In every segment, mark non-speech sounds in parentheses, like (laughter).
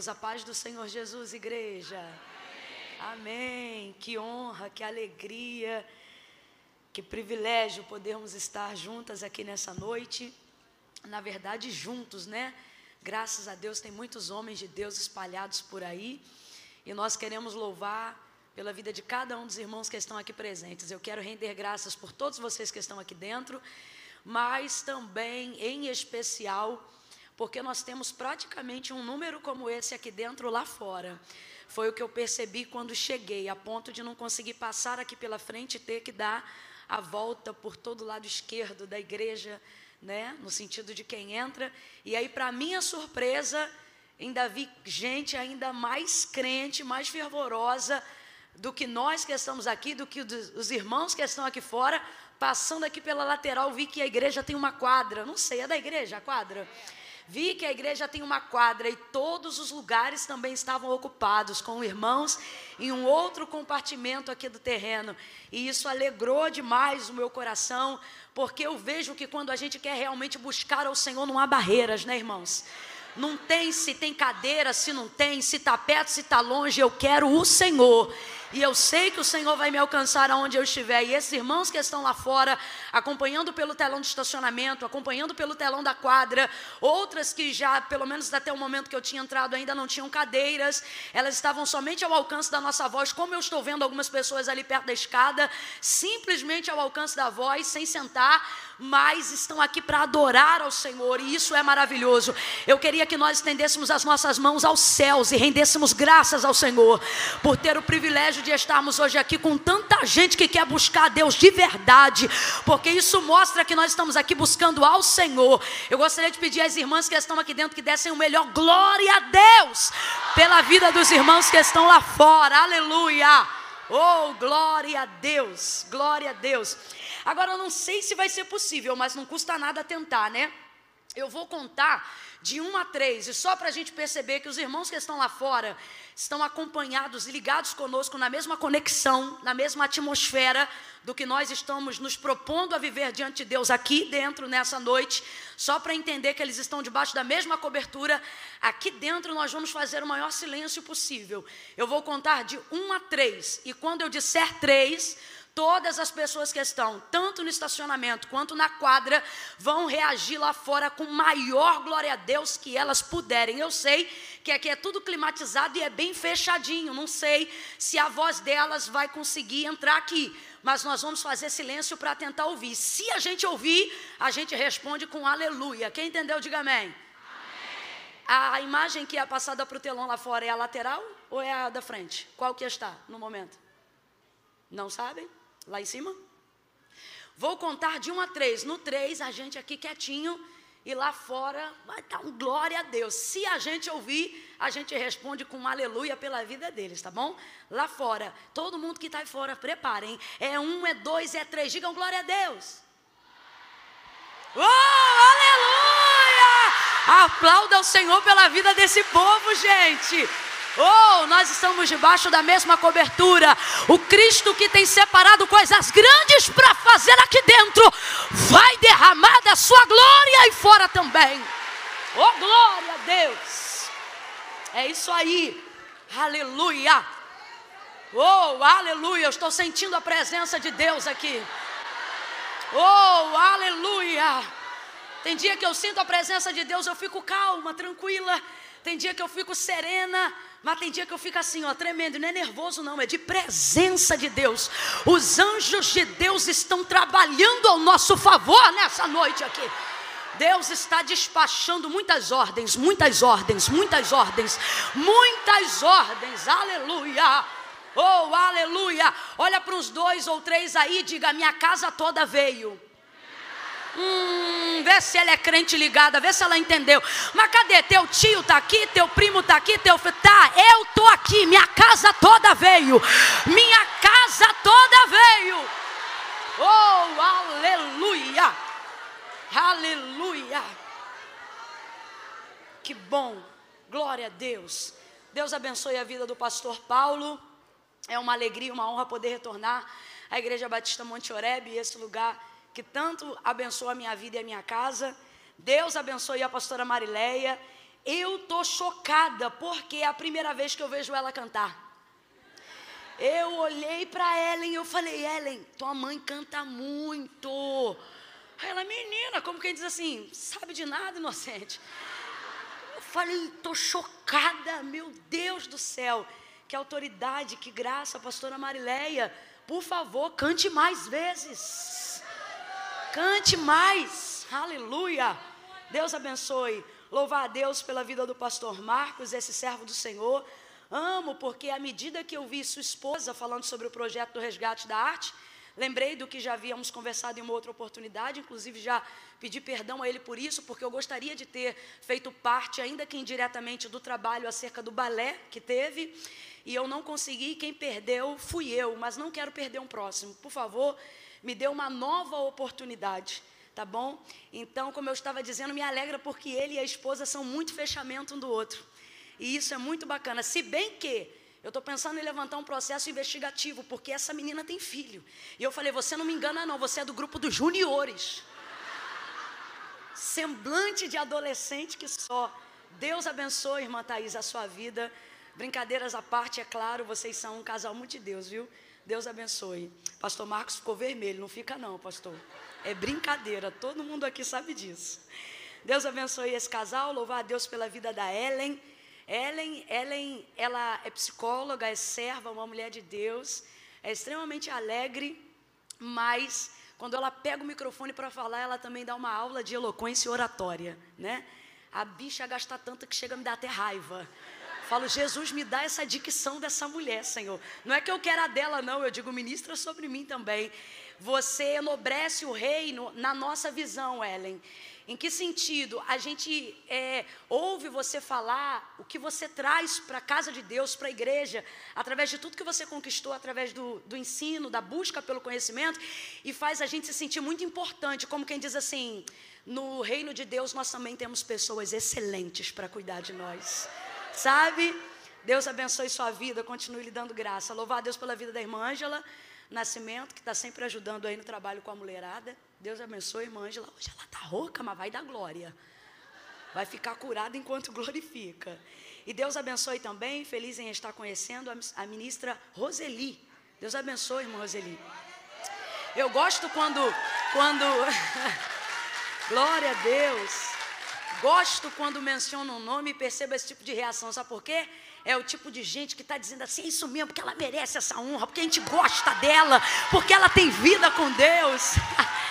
Deus, a paz do Senhor Jesus, igreja. Amém. Que honra, que alegria, que privilégio podermos estar juntas aqui nessa noite. Na verdade, juntos, né? Graças a Deus, tem muitos homens de Deus espalhados por aí. E nós queremos louvar pela vida de cada um dos irmãos que estão aqui presentes. Eu quero render graças por todos vocês que estão aqui dentro, mas também, em especial, porque nós temos praticamente um número como esse aqui dentro lá fora. Foi o que eu percebi quando cheguei, a ponto de não conseguir passar aqui pela frente e ter que dar a volta por todo o lado esquerdo da igreja, né? No sentido de quem entra. E aí, para minha surpresa, ainda vi gente ainda mais crente, mais fervorosa do que nós que estamos aqui, do que os irmãos que estão aqui fora, passando aqui pela lateral, vi que a igreja tem uma quadra. Não sei, é da igreja a quadra? Vi que a igreja tem uma quadra e todos os lugares também estavam ocupados com irmãos em um outro compartimento aqui do terreno. E isso alegrou demais o meu coração, porque eu vejo que quando a gente quer realmente buscar ao Senhor, não há barreiras, né, irmãos? Não tem se tem cadeira, se não tem, se está perto, se está longe, eu quero o Senhor. E eu sei que o Senhor vai me alcançar aonde eu estiver. E esses irmãos que estão lá fora, acompanhando pelo telão de estacionamento, acompanhando pelo telão da quadra, outras que já, pelo menos até o momento que eu tinha entrado, ainda não tinham cadeiras, elas estavam somente ao alcance da nossa voz, como eu estou vendo algumas pessoas ali perto da escada, simplesmente ao alcance da voz, sem sentar, mas estão aqui para adorar ao Senhor, e isso é maravilhoso. Eu queria que nós estendêssemos as nossas mãos aos céus e rendêssemos graças ao Senhor por ter o privilégio de estarmos hoje aqui com tanta gente que quer buscar a Deus de verdade, porque isso mostra que nós estamos aqui buscando ao Senhor. Eu gostaria de pedir às irmãs que estão aqui dentro que dessem o melhor glória a Deus pela vida dos irmãos que estão lá fora. Aleluia! Oh, glória a Deus, glória a Deus. Agora, eu não sei se vai ser possível, mas não custa nada tentar, né? Eu vou contar de 1 a 3, e só para a gente perceber que os irmãos que estão lá fora estão acompanhados e ligados conosco na mesma conexão, na mesma atmosfera do que nós estamos nos propondo a viver diante de Deus aqui dentro nessa noite, só para entender que eles estão debaixo da mesma cobertura. Aqui dentro nós vamos fazer o maior silêncio possível. Eu vou contar de 1 a 3, e quando eu disser 3, Todas as pessoas que estão, tanto no estacionamento quanto na quadra, vão reagir lá fora com maior glória a Deus que elas puderem. Eu sei que aqui é tudo climatizado e é bem fechadinho. Não sei se a voz delas vai conseguir entrar aqui, mas nós vamos fazer silêncio para tentar ouvir. Se a gente ouvir, a gente responde com aleluia. Quem entendeu, diga amém. A imagem que é passada para o telão lá fora é a lateral ou é a da frente? Qual que está no momento? Não sabem? Lá em cima? Vou contar de 1 a 3. No 3, a gente aqui quietinho. E lá fora vai dar um glória a Deus. Se a gente ouvir, a gente responde com um aleluia pela vida deles, tá bom? Lá fora, todo mundo que está aí fora, preparem. É um, é dois, é três. Digam glória a Deus. Oh, aleluia! Aplauda o Senhor pela vida desse povo, gente. Oh, nós estamos debaixo da mesma cobertura. O Cristo que tem separado coisas grandes para fazer aqui dentro, vai derramar da sua glória e fora também. Oh, glória a Deus. É isso aí. Aleluia. Oh, aleluia. Eu estou sentindo a presença de Deus aqui. Oh, aleluia. Tem dia que eu sinto a presença de Deus, eu fico calma, tranquila. Tem dia que eu fico serena, mas tem dia que eu fico assim, ó, tremendo. Não é nervoso, não, é de presença de Deus. Os anjos de Deus estão trabalhando ao nosso favor nessa noite aqui. Deus está despachando muitas ordens, muitas ordens, muitas ordens, muitas ordens. Aleluia. Oh, aleluia. Olha para os dois ou três aí, diga: minha casa toda veio. Hum, vê se ela é crente ligada, vê se ela entendeu. Mas cadê? Teu tio tá aqui, teu primo tá aqui, teu filho. Tá, eu tô aqui, minha casa toda veio. Minha casa toda veio. Oh, aleluia! Aleluia! Que bom, glória a Deus. Deus abençoe a vida do pastor Paulo. É uma alegria, uma honra poder retornar à Igreja Batista Monte Oreb, esse lugar que tanto abençoa a minha vida e a minha casa. Deus abençoe a pastora Marileia. Eu tô chocada porque é a primeira vez que eu vejo ela cantar. Eu olhei para Ellen e eu falei: Ellen, tua mãe canta muito. Aí ela, menina, como quem diz assim, sabe de nada, inocente. Eu falei, tô chocada, meu Deus do céu. Que autoridade, que graça, pastora Marileia. Por favor, cante mais vezes. Cante mais. Aleluia. Deus abençoe. Louvar a Deus pela vida do pastor Marcos, esse servo do Senhor. Amo, porque à medida que eu vi sua esposa falando sobre o projeto do resgate da arte, lembrei do que já havíamos conversado em uma outra oportunidade, inclusive já pedi perdão a ele por isso, porque eu gostaria de ter feito parte, ainda que indiretamente, do trabalho acerca do balé que teve, e eu não consegui, quem perdeu fui eu, mas não quero perder um próximo. Por favor, me dê uma nova oportunidade tá bom? Então, como eu estava dizendo, me alegra porque ele e a esposa são muito fechamento um do outro. E isso é muito bacana. Se bem que eu estou pensando em levantar um processo investigativo, porque essa menina tem filho. E eu falei: você não me engana, não, você é do grupo dos juniores. Semblante de adolescente que só. Deus abençoe, irmã Thaís, a sua vida. Brincadeiras à parte, é claro, vocês são um casal muito de Deus, viu? Deus abençoe. Pastor Marcos ficou vermelho, não fica não, pastor. É brincadeira, todo mundo aqui sabe disso. Deus abençoe esse casal, louvar a Deus pela vida da Ellen. Ellen, Ellen, ela é psicóloga, é serva, uma mulher de Deus, é extremamente alegre, mas quando ela pega o microfone para falar, ela também dá uma aula de eloquência e oratória, né? A bicha gasta tanto que chega a me dar até raiva. Falo, Jesus, me dá essa dicção dessa mulher, Senhor. Não é que eu quero a dela, não, eu digo, ministra sobre mim também. Você enobrece o reino na nossa visão, Ellen. Em que sentido? A gente é, ouve você falar o que você traz para a casa de Deus, para a igreja, através de tudo que você conquistou, através do, do ensino, da busca pelo conhecimento, e faz a gente se sentir muito importante, como quem diz assim: no reino de Deus nós também temos pessoas excelentes para cuidar de nós, sabe? Deus abençoe sua vida, continue lhe dando graça. Louvar a Deus pela vida da irmã Ângela Nascimento, que está sempre ajudando aí no trabalho com a mulherada. Deus abençoe, irmã Angela. Hoje ela está rouca, mas vai dar glória. Vai ficar curada enquanto (laughs) glorifica. E Deus abençoe também, feliz em estar conhecendo a ministra Roseli. Deus abençoe, irmã Roseli. Eu gosto quando, quando, (laughs) glória a Deus. Gosto quando menciono um nome e percebo esse tipo de reação. Sabe por quê? é o tipo de gente que está dizendo assim, é isso mesmo, porque ela merece essa honra, porque a gente gosta dela, porque ela tem vida com Deus.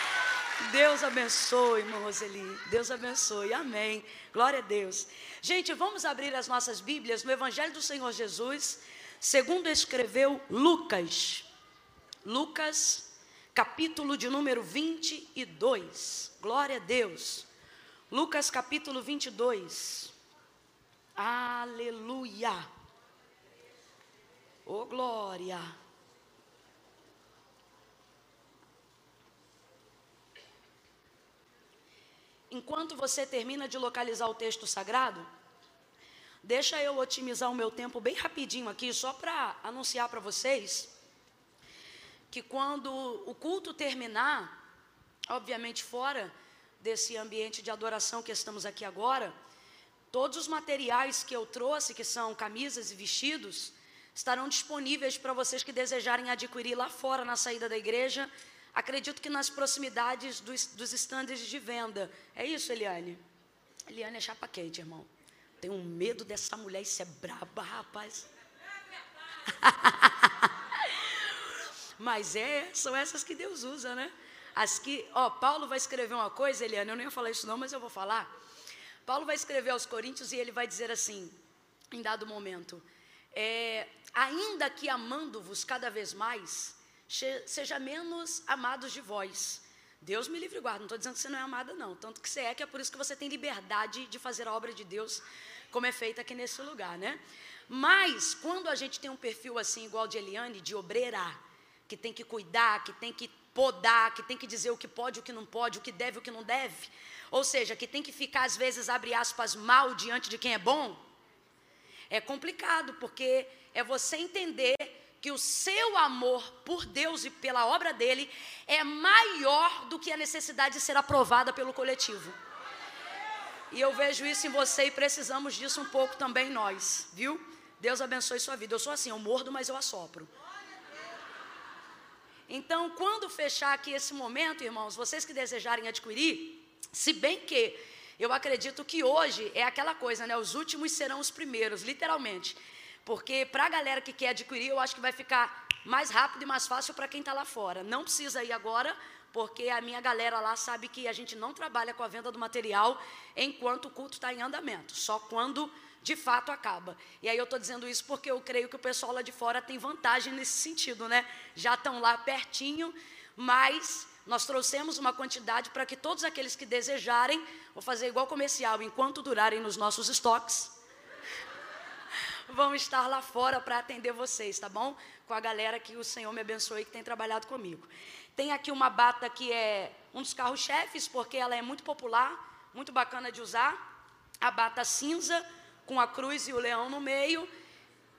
(laughs) Deus abençoe, irmã Roseli. Deus abençoe. Amém. Glória a Deus. Gente, vamos abrir as nossas Bíblias no Evangelho do Senhor Jesus, segundo escreveu Lucas. Lucas, capítulo de número 22. Glória a Deus. Lucas, capítulo 22. Aleluia. Oh, glória. Enquanto você termina de localizar o texto sagrado, deixa eu otimizar o meu tempo bem rapidinho aqui, só para anunciar para vocês que quando o culto terminar, obviamente fora desse ambiente de adoração que estamos aqui agora, Todos os materiais que eu trouxe, que são camisas e vestidos, estarão disponíveis para vocês que desejarem adquirir lá fora na saída da igreja. Acredito que nas proximidades dos, dos estandes de venda. É isso, Eliane? Eliane é chapa quente, irmão. Tenho um medo dessa mulher, isso é braba, rapaz. (laughs) Mas é, são essas que Deus usa, né? As que, ó, Paulo vai escrever uma coisa, Eliane, eu não ia falar isso não, mas eu vou falar. Paulo vai escrever aos Coríntios e ele vai dizer assim, em dado momento: é, ainda que amando-vos cada vez mais, seja menos amados de vós. Deus me livre e guarda, não estou dizendo que você não é amada, não. Tanto que você é, que é por isso que você tem liberdade de fazer a obra de Deus, como é feita aqui nesse lugar, né? Mas, quando a gente tem um perfil assim, igual de Eliane, de obreira, que tem que cuidar, que tem que podar, que tem que dizer o que pode, o que não pode, o que deve, o que não deve, ou seja, que tem que ficar, às vezes, abre aspas, mal diante de quem é bom, é complicado, porque é você entender que o seu amor por Deus e pela obra dele é maior do que a necessidade de ser aprovada pelo coletivo. E eu vejo isso em você e precisamos disso um pouco também nós, viu? Deus abençoe sua vida. Eu sou assim, eu mordo, mas eu assopro. Então, quando fechar aqui esse momento, irmãos, vocês que desejarem adquirir, se bem que eu acredito que hoje é aquela coisa, né? Os últimos serão os primeiros, literalmente. Porque para a galera que quer adquirir, eu acho que vai ficar mais rápido e mais fácil para quem está lá fora. Não precisa ir agora, porque a minha galera lá sabe que a gente não trabalha com a venda do material enquanto o culto está em andamento, só quando de fato acaba. E aí eu estou dizendo isso porque eu creio que o pessoal lá de fora tem vantagem nesse sentido, né? Já estão lá pertinho, mas nós trouxemos uma quantidade para que todos aqueles que desejarem, vou fazer igual comercial, enquanto durarem nos nossos estoques, (laughs) vão estar lá fora para atender vocês, tá bom? Com a galera que o Senhor me abençoe que tem trabalhado comigo. Tem aqui uma bata que é um dos carros-chefes, porque ela é muito popular, muito bacana de usar. A bata cinza, com a cruz e o leão no meio.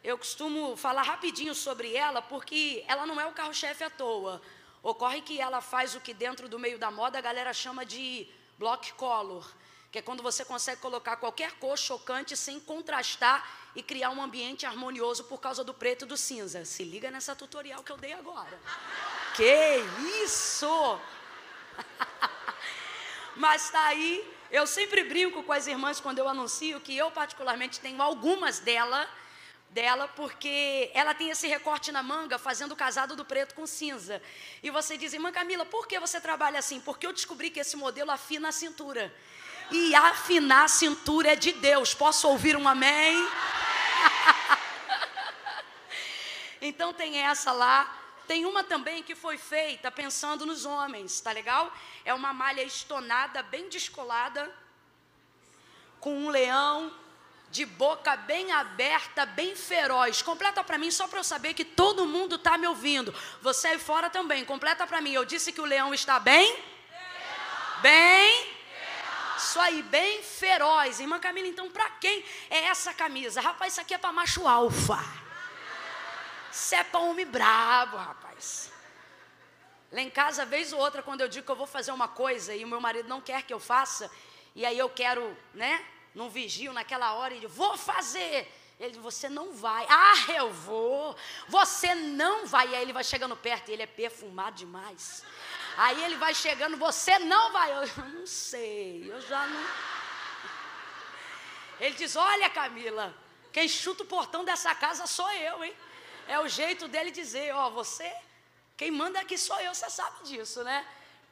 Eu costumo falar rapidinho sobre ela, porque ela não é o carro-chefe à toa. Ocorre que ela faz o que dentro do meio da moda a galera chama de block color, que é quando você consegue colocar qualquer cor chocante sem contrastar e criar um ambiente harmonioso por causa do preto e do cinza. Se liga nessa tutorial que eu dei agora. Que isso! (laughs) Mas está aí, eu sempre brinco com as irmãs quando eu anuncio que eu particularmente tenho algumas dela, dela, porque ela tem esse recorte na manga, fazendo o casado do preto com cinza. E você diz, irmã Camila, por que você trabalha assim? Porque eu descobri que esse modelo afina a cintura. E afinar a cintura é de Deus. Posso ouvir um amém? (laughs) então tem essa lá. Tem uma também que foi feita pensando nos homens, tá legal? É uma malha estonada, bem descolada, com um leão de boca bem aberta, bem feroz. Completa para mim só para eu saber que todo mundo está me ouvindo. Você aí fora também, completa para mim. Eu disse que o leão está bem? Bem? Isso aí, bem feroz. Irmã Camila, então para quem é essa camisa? Rapaz, isso aqui é para macho alfa. Isso é para homem brabo, rapaz. Lá em casa, vez ou outra, quando eu digo que eu vou fazer uma coisa e o meu marido não quer que eu faça, e aí eu quero, né, num vigio naquela hora, e digo, vou fazer. Ele você não vai. Ah, eu vou. Você não vai. E aí ele vai chegando perto e ele é perfumado demais. Aí ele vai chegando, você não vai. Eu não sei, eu já não. Ele diz: Olha, Camila, quem chuta o portão dessa casa sou eu, hein? É o jeito dele dizer: Ó, você, quem manda aqui sou eu, você sabe disso, né?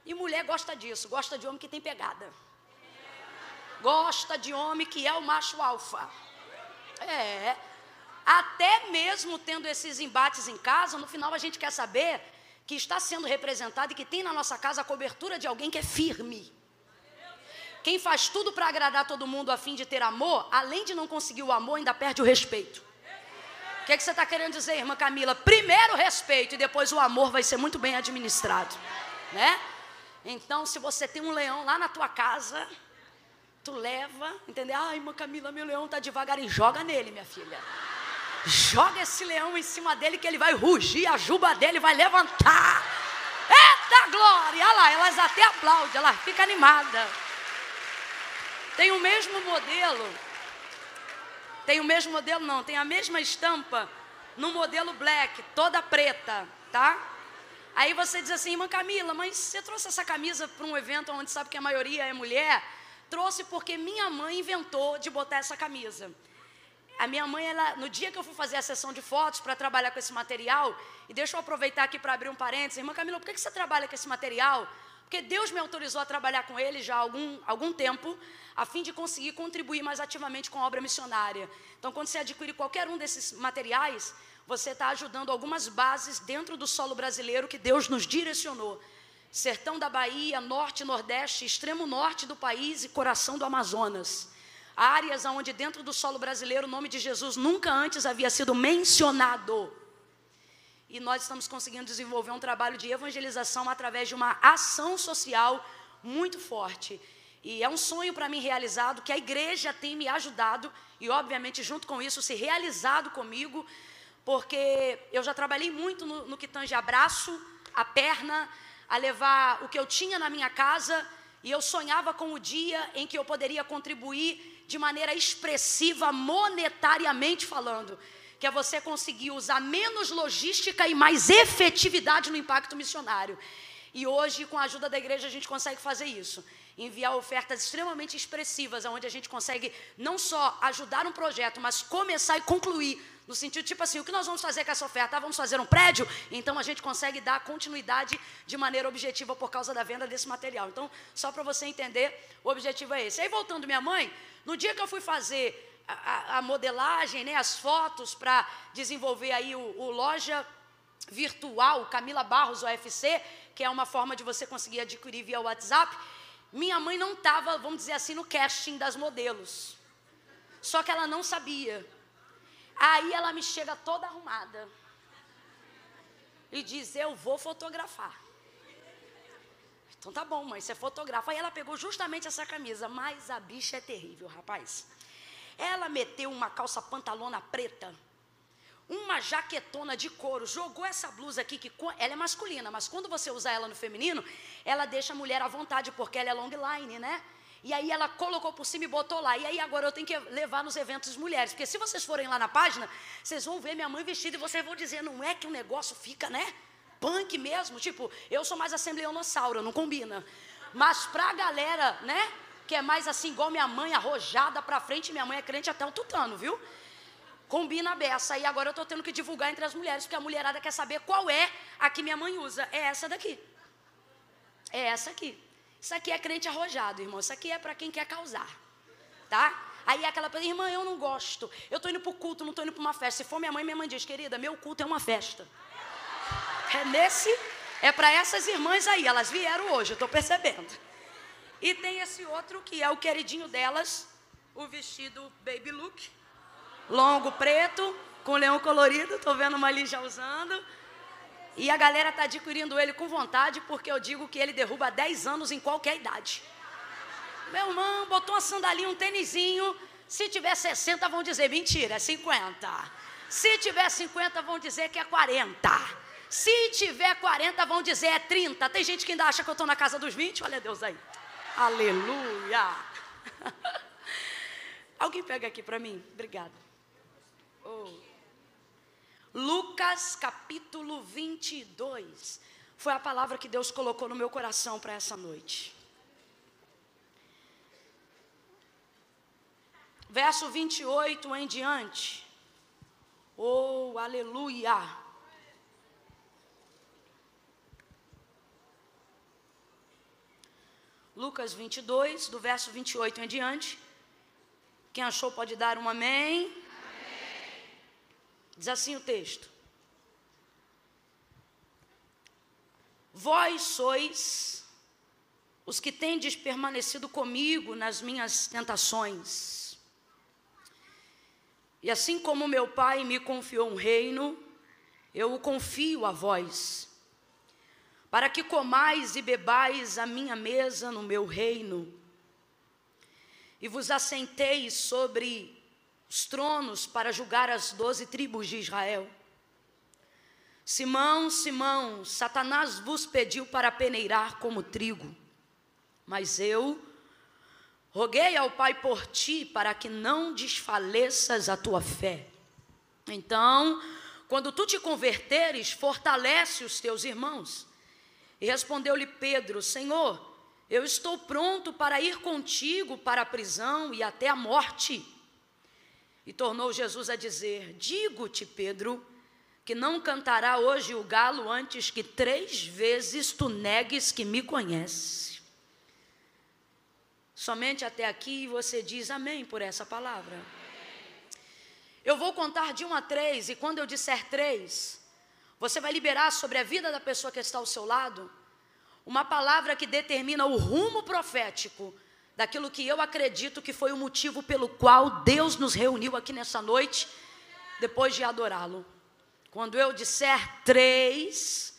E mulher gosta disso, gosta de homem que tem pegada. Gosta de homem que é o macho alfa. É. Até mesmo tendo esses embates em casa, no final a gente quer saber que está sendo representado e que tem na nossa casa a cobertura de alguém que é firme. Quem faz tudo para agradar todo mundo a fim de ter amor, além de não conseguir o amor, ainda perde o respeito. Que, é que você está querendo dizer, irmã Camila? Primeiro o respeito e depois o amor vai ser muito bem administrado, né? Então, se você tem um leão lá na tua casa, tu leva, entendeu? Ah, irmã Camila, meu leão está devagar e joga nele, minha filha. Joga esse leão em cima dele que ele vai rugir, a juba dele vai levantar. Eita glória! Olha lá, elas até aplaudem, ela fica animada. Tem o mesmo modelo. Tem o mesmo modelo, não, tem a mesma estampa no modelo black, toda preta, tá? Aí você diz assim, irmã Camila, mas você trouxe essa camisa para um evento onde sabe que a maioria é mulher? Trouxe porque minha mãe inventou de botar essa camisa. A minha mãe, ela, no dia que eu fui fazer a sessão de fotos para trabalhar com esse material, e deixa eu aproveitar aqui para abrir um parênteses, irmã Camila, por que, que você trabalha com esse material? Porque Deus me autorizou a trabalhar com ele já há algum, algum tempo, a fim de conseguir contribuir mais ativamente com a obra missionária. Então, quando você adquire qualquer um desses materiais, você está ajudando algumas bases dentro do solo brasileiro que Deus nos direcionou. Sertão da Bahia, norte, nordeste, extremo norte do país e coração do Amazonas áreas onde dentro do solo brasileiro o nome de Jesus nunca antes havia sido mencionado. E nós estamos conseguindo desenvolver um trabalho de evangelização através de uma ação social muito forte. E é um sonho para mim realizado que a igreja tem me ajudado e, obviamente, junto com isso, se realizado comigo, porque eu já trabalhei muito no, no que tange abraço, a perna, a levar o que eu tinha na minha casa e eu sonhava com o dia em que eu poderia contribuir de maneira expressiva, monetariamente falando, que é você conseguir usar menos logística e mais efetividade no impacto missionário. E hoje, com a ajuda da igreja, a gente consegue fazer isso. Enviar ofertas extremamente expressivas, onde a gente consegue não só ajudar um projeto, mas começar e concluir no sentido, tipo assim, o que nós vamos fazer com essa oferta? Ah, vamos fazer um prédio? Então a gente consegue dar continuidade de maneira objetiva por causa da venda desse material. Então, só para você entender, o objetivo é esse. Aí voltando minha mãe, no dia que eu fui fazer a, a, modelagem, né, as fotos para desenvolver aí o, o loja virtual Camila Barros OFC, que é uma forma de você conseguir adquirir via WhatsApp, minha mãe não estava, vamos dizer assim, no casting das modelos. Só que ela não sabia. Aí ela me chega toda arrumada e diz: Eu vou fotografar. Então tá bom, mãe, você fotografa. Aí ela pegou justamente essa camisa, mas a bicha é terrível, rapaz. Ela meteu uma calça pantalona preta, uma jaquetona de couro, jogou essa blusa aqui, que ela é masculina, mas quando você usar ela no feminino, ela deixa a mulher à vontade, porque ela é long line, né? E aí ela colocou por cima e botou lá. E aí agora eu tenho que levar nos eventos mulheres. Porque se vocês forem lá na página, vocês vão ver minha mãe vestida e vocês vão dizer, não é que o negócio fica, né? Punk mesmo. Tipo, eu sou mais assembleonossauro, não combina. Mas pra galera, né? Que é mais assim, igual minha mãe, arrojada pra frente, minha mãe é crente até o tutano, viu? Combina a beça. E agora eu tô tendo que divulgar entre as mulheres, porque a mulherada quer saber qual é a que minha mãe usa. É essa daqui. É essa aqui. Isso aqui é crente arrojado, irmão. Isso aqui é para quem quer causar. Tá? Aí aquela pessoa, irmã, eu não gosto. Eu estou indo para o culto, não estou indo para uma festa. Se for minha mãe, minha mãe diz, querida, meu culto é uma festa. É nesse, é para essas irmãs aí. Elas vieram hoje, eu estou percebendo. E tem esse outro que é o queridinho delas, o vestido baby look, longo preto, com leão colorido. Estou vendo uma ali já usando. E a galera está adquirindo ele com vontade, porque eu digo que ele derruba 10 anos em qualquer idade. Meu irmão botou uma sandalinha, um tênisinho. Se tiver 60, vão dizer mentira, é 50. Se tiver 50, vão dizer que é 40. Se tiver 40, vão dizer é 30. Tem gente que ainda acha que eu estou na casa dos 20. Olha Deus aí. Aleluia. (laughs) Alguém pega aqui para mim? Obrigada. Oh. Lucas capítulo 22. Foi a palavra que Deus colocou no meu coração para essa noite. Verso 28 em diante. Oh, aleluia. Lucas 22, do verso 28 em diante. Quem achou pode dar um amém. Diz assim o texto: Vós sois os que tendes permanecido comigo nas minhas tentações. E assim como meu Pai me confiou um reino, eu o confio a vós, para que comais e bebais a minha mesa no meu reino, e vos assenteis sobre os tronos para julgar as doze tribos de Israel. Simão, Simão, Satanás vos pediu para peneirar como trigo, mas eu roguei ao Pai por ti para que não desfaleças a tua fé. Então, quando tu te converteres, fortalece os teus irmãos. E respondeu-lhe Pedro: Senhor, eu estou pronto para ir contigo para a prisão e até a morte. E tornou Jesus a dizer: Digo-te, Pedro, que não cantará hoje o galo antes que três vezes tu negues que me conhece. Somente até aqui você diz amém por essa palavra. Eu vou contar de um a três, e quando eu disser três, você vai liberar sobre a vida da pessoa que está ao seu lado uma palavra que determina o rumo profético daquilo que eu acredito que foi o motivo pelo qual Deus nos reuniu aqui nessa noite, depois de adorá-lo. Quando eu disser três,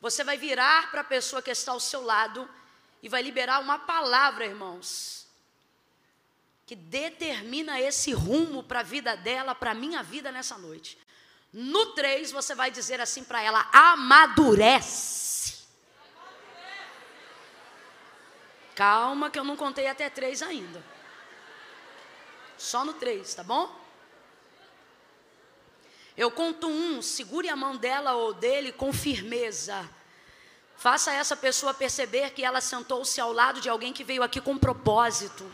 você vai virar para a pessoa que está ao seu lado e vai liberar uma palavra, irmãos, que determina esse rumo para a vida dela, para a minha vida nessa noite. No três, você vai dizer assim para ela: amadurece. Calma, que eu não contei até três ainda. Só no três, tá bom? Eu conto um, segure a mão dela ou dele com firmeza. Faça essa pessoa perceber que ela sentou-se ao lado de alguém que veio aqui com propósito.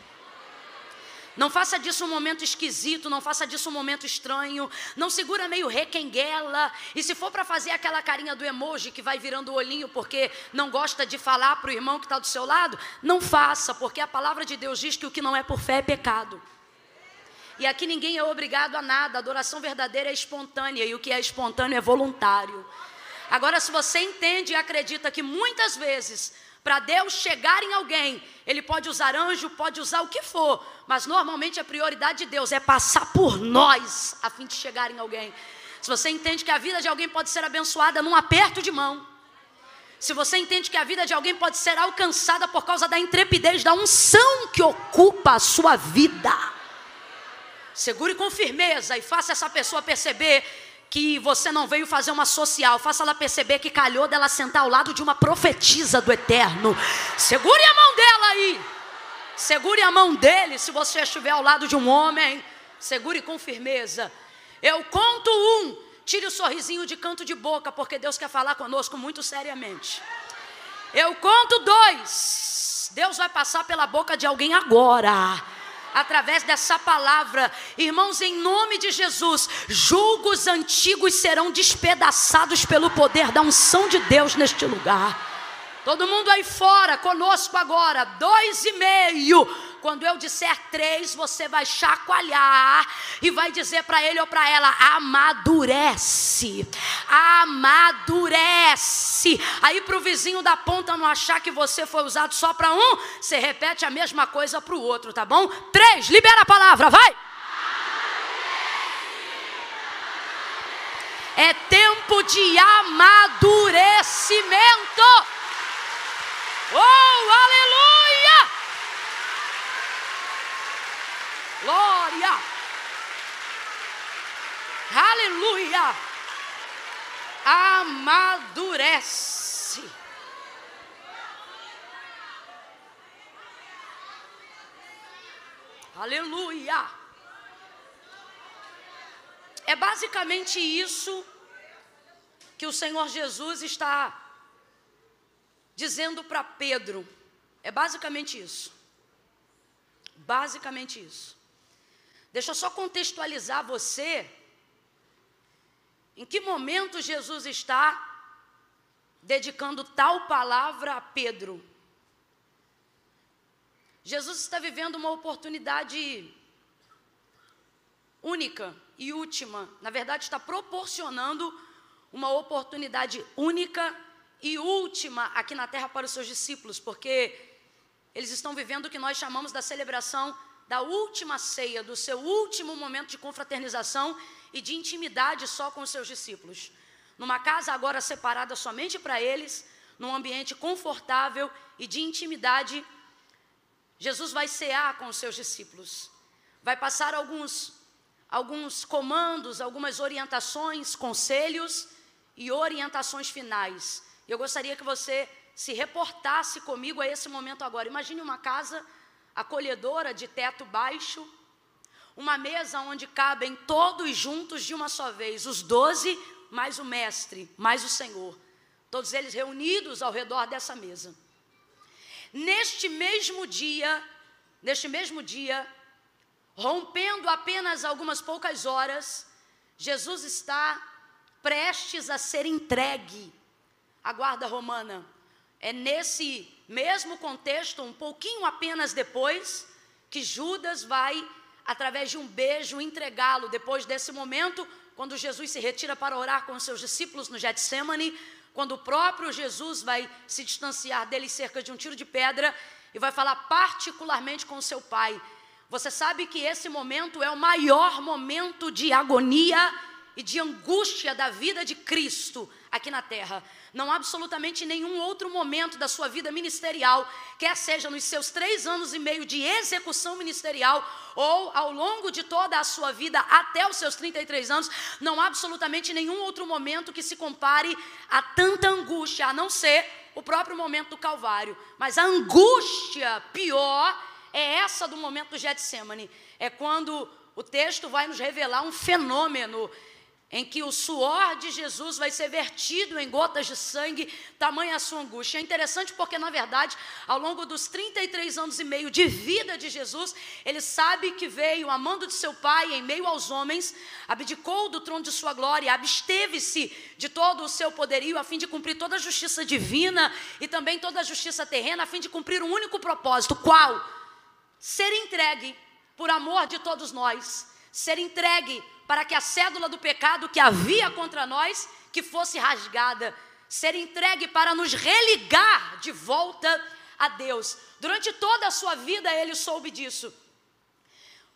Não faça disso um momento esquisito, não faça disso um momento estranho. Não segura meio requenguela. E se for para fazer aquela carinha do emoji que vai virando o olhinho porque não gosta de falar para o irmão que está do seu lado, não faça, porque a palavra de Deus diz que o que não é por fé é pecado. E aqui ninguém é obrigado a nada, a adoração verdadeira é espontânea e o que é espontâneo é voluntário. Agora, se você entende e acredita que muitas vezes, para Deus chegar em alguém, Ele pode usar anjo, pode usar o que for, mas normalmente a prioridade de Deus é passar por nós a fim de chegar em alguém. Se você entende que a vida de alguém pode ser abençoada num aperto de mão, se você entende que a vida de alguém pode ser alcançada por causa da intrepidez, da unção que ocupa a sua vida, Segure com firmeza e faça essa pessoa perceber que você não veio fazer uma social. Faça ela perceber que calhou dela sentar ao lado de uma profetisa do eterno. Segure a mão dela aí. Segure a mão dele se você estiver ao lado de um homem. Segure com firmeza. Eu conto um. Tire o sorrisinho de canto de boca, porque Deus quer falar conosco muito seriamente. Eu conto dois. Deus vai passar pela boca de alguém agora através dessa palavra. Irmãos, em nome de Jesus, julgos antigos serão despedaçados pelo poder da unção de Deus neste lugar. Todo mundo aí fora, conosco agora, dois e meio quando eu disser três, você vai chacoalhar e vai dizer para ele ou para ela: amadurece, amadurece. Aí para o vizinho da ponta não achar que você foi usado só para um, você repete a mesma coisa para o outro, tá bom? Três, libera a palavra, vai. É tempo de amadurecimento. Oh, aleluia! Glória! Aleluia! Amadurece. Aleluia! É basicamente isso que o Senhor Jesus está dizendo para Pedro. É basicamente isso. Basicamente isso. Deixa eu só contextualizar você. Em que momento Jesus está dedicando tal palavra a Pedro? Jesus está vivendo uma oportunidade única e última. Na verdade, está proporcionando uma oportunidade única e última aqui na terra para os seus discípulos, porque eles estão vivendo o que nós chamamos da celebração da última ceia, do seu último momento de confraternização e de intimidade só com os seus discípulos. Numa casa agora separada somente para eles, num ambiente confortável e de intimidade, Jesus vai cear com os seus discípulos. Vai passar alguns alguns comandos, algumas orientações, conselhos e orientações finais. Eu gostaria que você se reportasse comigo a esse momento agora. Imagine uma casa acolhedora de teto baixo, uma mesa onde cabem todos juntos de uma só vez, os doze, mais o mestre, mais o Senhor, todos eles reunidos ao redor dessa mesa. Neste mesmo dia, neste mesmo dia, rompendo apenas algumas poucas horas, Jesus está prestes a ser entregue à guarda romana. É nesse mesmo contexto, um pouquinho apenas depois, que Judas vai, através de um beijo, entregá-lo. Depois desse momento, quando Jesus se retira para orar com seus discípulos no Getsemane, quando o próprio Jesus vai se distanciar dele cerca de um tiro de pedra e vai falar particularmente com seu pai. Você sabe que esse momento é o maior momento de agonia e de angústia da vida de Cristo aqui na terra. Não há absolutamente nenhum outro momento da sua vida ministerial, quer seja nos seus três anos e meio de execução ministerial, ou ao longo de toda a sua vida até os seus 33 anos, não há absolutamente nenhum outro momento que se compare a tanta angústia, a não ser o próprio momento do Calvário. Mas a angústia pior é essa do momento do Getsemane. É quando o texto vai nos revelar um fenômeno em que o suor de Jesus vai ser vertido em gotas de sangue, tamanha a sua angústia. É interessante porque, na verdade, ao longo dos 33 anos e meio de vida de Jesus, ele sabe que veio amando de seu Pai em meio aos homens, abdicou do trono de sua glória, absteve-se de todo o seu poderio a fim de cumprir toda a justiça divina e também toda a justiça terrena, a fim de cumprir um único propósito: qual? Ser entregue por amor de todos nós, ser entregue para que a cédula do pecado que havia contra nós que fosse rasgada, ser entregue para nos religar de volta a Deus. Durante toda a sua vida ele soube disso.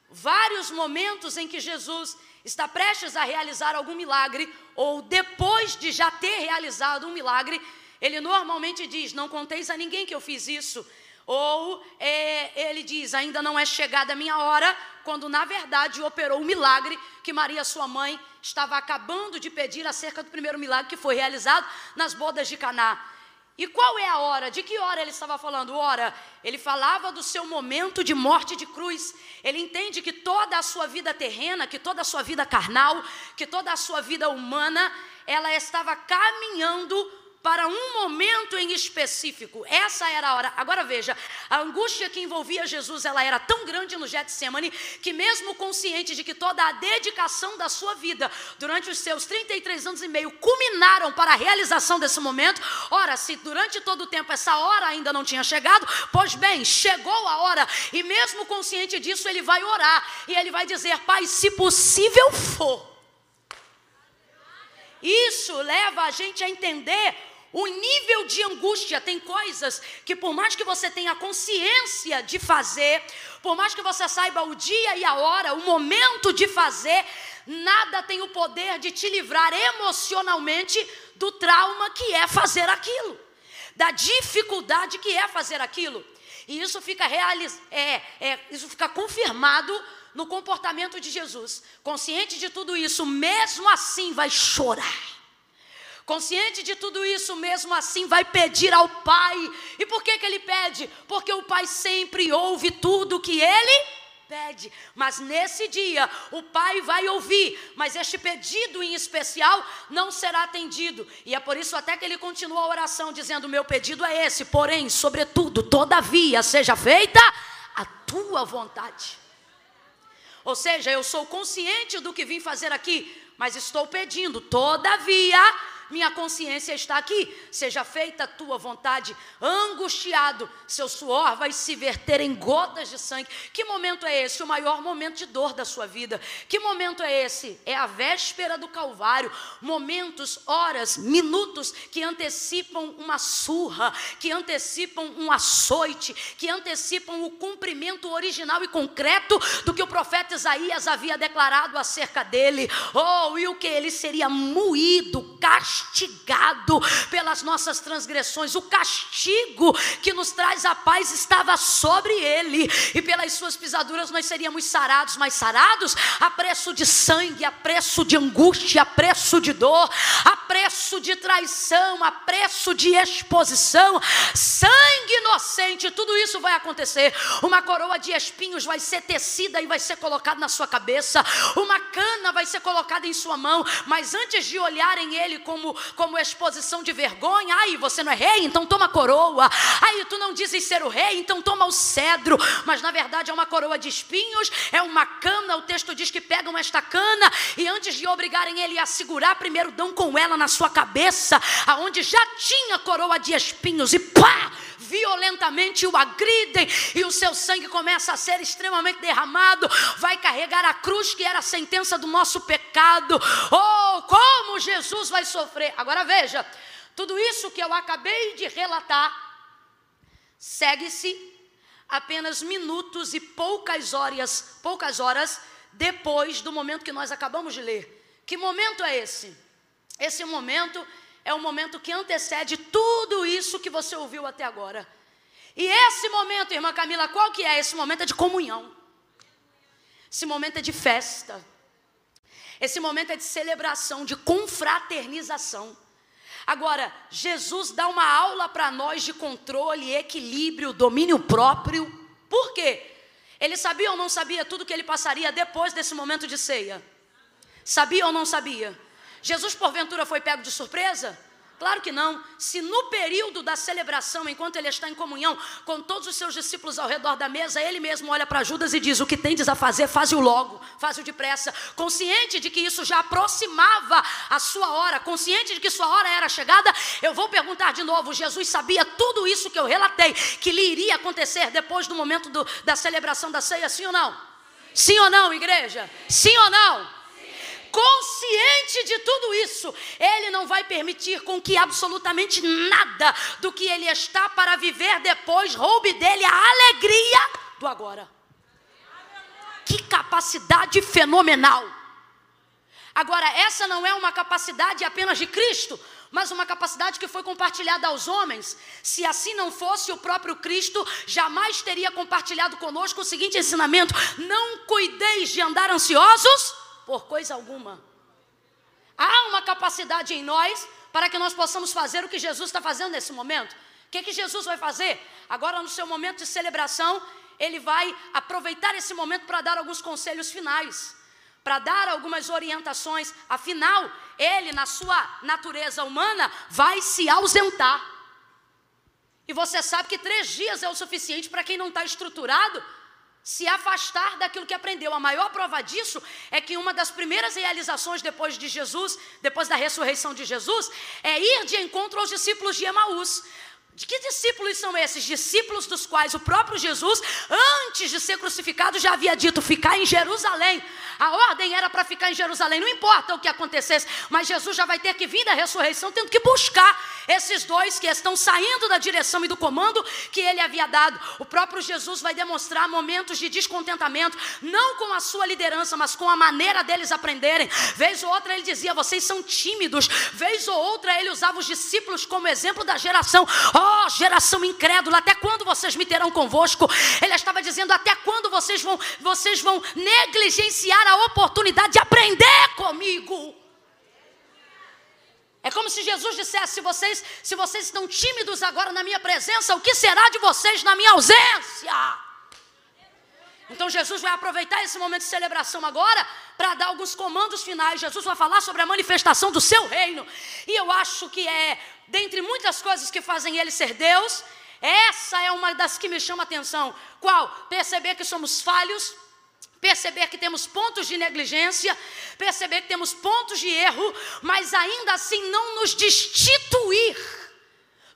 Vários momentos em que Jesus está prestes a realizar algum milagre, ou depois de já ter realizado um milagre, ele normalmente diz: Não conteis a ninguém que eu fiz isso. Ou é, ele diz: Ainda não é chegada a minha hora, quando na verdade operou o milagre que Maria, sua mãe, estava acabando de pedir acerca do primeiro milagre que foi realizado nas bodas de Caná. E qual é a hora? De que hora ele estava falando? Ora, ele falava do seu momento de morte de cruz. Ele entende que toda a sua vida terrena, que toda a sua vida carnal, que toda a sua vida humana, ela estava caminhando para um momento em específico. Essa era a hora. Agora veja, a angústia que envolvia Jesus, ela era tão grande no Getsemane, que mesmo consciente de que toda a dedicação da sua vida, durante os seus 33 anos e meio, culminaram para a realização desse momento, ora, se durante todo o tempo essa hora ainda não tinha chegado, pois bem, chegou a hora, e mesmo consciente disso, ele vai orar, e ele vai dizer, Pai, se possível for, isso leva a gente a entender o nível de angústia tem coisas que, por mais que você tenha consciência de fazer, por mais que você saiba o dia e a hora, o momento de fazer, nada tem o poder de te livrar emocionalmente do trauma que é fazer aquilo, da dificuldade que é fazer aquilo. E isso fica, realiz... é, é, isso fica confirmado no comportamento de Jesus. Consciente de tudo isso, mesmo assim vai chorar Consciente de tudo isso, mesmo assim, vai pedir ao Pai. E por que, que ele pede? Porque o Pai sempre ouve tudo que ele pede. Mas nesse dia, o Pai vai ouvir, mas este pedido em especial não será atendido. E é por isso até que ele continua a oração, dizendo: Meu pedido é esse, porém, sobretudo, todavia, seja feita a tua vontade. Ou seja, eu sou consciente do que vim fazer aqui, mas estou pedindo, todavia, minha consciência está aqui, seja feita a tua vontade. Angustiado, seu suor vai se verter em gotas de sangue. Que momento é esse? O maior momento de dor da sua vida. Que momento é esse? É a véspera do Calvário. Momentos, horas, minutos que antecipam uma surra, que antecipam um açoite, que antecipam o cumprimento original e concreto do que o profeta Isaías havia declarado acerca dele. Oh, e o que ele seria moído, castigado castigado pelas nossas transgressões. O castigo que nos traz a paz estava sobre ele, e pelas suas pisaduras nós seríamos sarados, mas sarados a preço de sangue, a preço de angústia, a preço de dor, a preço de traição, a preço de exposição. Sangue inocente, tudo isso vai acontecer. Uma coroa de espinhos vai ser tecida e vai ser colocada na sua cabeça, uma cana vai ser colocada em sua mão, mas antes de olharem ele como como, exposição de vergonha. Ai, você não é rei, então toma coroa. Ai, tu não dizes ser o rei, então toma o cedro. Mas na verdade é uma coroa de espinhos, é uma cana. O texto diz que pegam esta cana e antes de obrigarem ele a segurar, primeiro dão com ela na sua cabeça, aonde já tinha coroa de espinhos, e pá! Violentamente o agridem e o seu sangue começa a ser extremamente derramado, vai carregar a cruz que era a sentença do nosso pecado. Oh, como Jesus vai sofrer! Agora veja, tudo isso que eu acabei de relatar segue-se apenas minutos e poucas horas, poucas horas depois do momento que nós acabamos de ler Que momento é esse? Esse momento é o momento que antecede tudo isso que você ouviu até agora. E esse momento, irmã Camila, qual que é? Esse momento é de comunhão. Esse momento é de festa. Esse momento é de celebração, de confraternização. Agora, Jesus dá uma aula para nós de controle, equilíbrio, domínio próprio. Por quê? Ele sabia ou não sabia tudo que ele passaria depois desse momento de ceia? Sabia ou não sabia? Jesus, porventura, foi pego de surpresa? Claro que não. Se no período da celebração, enquanto ele está em comunhão com todos os seus discípulos ao redor da mesa, ele mesmo olha para Judas e diz: O que tendes a fazer, faze-o logo, faze-o depressa. Consciente de que isso já aproximava a sua hora, consciente de que sua hora era chegada, eu vou perguntar de novo: Jesus sabia tudo isso que eu relatei, que lhe iria acontecer depois do momento do, da celebração da ceia, sim ou não? Sim ou não, igreja? Sim ou não? Consciente de tudo isso, ele não vai permitir com que absolutamente nada do que ele está para viver depois roube dele a alegria do agora. Que capacidade fenomenal! Agora, essa não é uma capacidade apenas de Cristo, mas uma capacidade que foi compartilhada aos homens. Se assim não fosse, o próprio Cristo jamais teria compartilhado conosco o seguinte ensinamento: não cuideis de andar ansiosos por coisa alguma. Há uma capacidade em nós para que nós possamos fazer o que Jesus está fazendo nesse momento. O que, que Jesus vai fazer? Agora, no seu momento de celebração, ele vai aproveitar esse momento para dar alguns conselhos finais, para dar algumas orientações. Afinal, ele, na sua natureza humana, vai se ausentar. E você sabe que três dias é o suficiente para quem não está estruturado se afastar daquilo que aprendeu. A maior prova disso é que uma das primeiras realizações depois de Jesus, depois da ressurreição de Jesus, é ir de encontro aos discípulos de Emaús. De que discípulos são esses? Discípulos dos quais o próprio Jesus, antes de ser crucificado, já havia dito: ficar em Jerusalém. A ordem era para ficar em Jerusalém, não importa o que acontecesse, mas Jesus já vai ter que vir da ressurreição, tendo que buscar esses dois que estão saindo da direção e do comando que ele havia dado. O próprio Jesus vai demonstrar momentos de descontentamento, não com a sua liderança, mas com a maneira deles aprenderem. Vez ou outra ele dizia: vocês são tímidos. Vez ou outra ele usava os discípulos como exemplo da geração. Oh, geração incrédula, até quando vocês me terão convosco? Ele estava dizendo: até quando vocês vão, vocês vão negligenciar a oportunidade de aprender comigo? É como se Jesus dissesse: se vocês, se vocês estão tímidos agora na minha presença, o que será de vocês na minha ausência? Então Jesus vai aproveitar esse momento de celebração agora para dar alguns comandos finais. Jesus vai falar sobre a manifestação do seu reino. E eu acho que é, dentre muitas coisas que fazem ele ser Deus, essa é uma das que me chama a atenção. Qual? Perceber que somos falhos, perceber que temos pontos de negligência, perceber que temos pontos de erro, mas ainda assim não nos destituir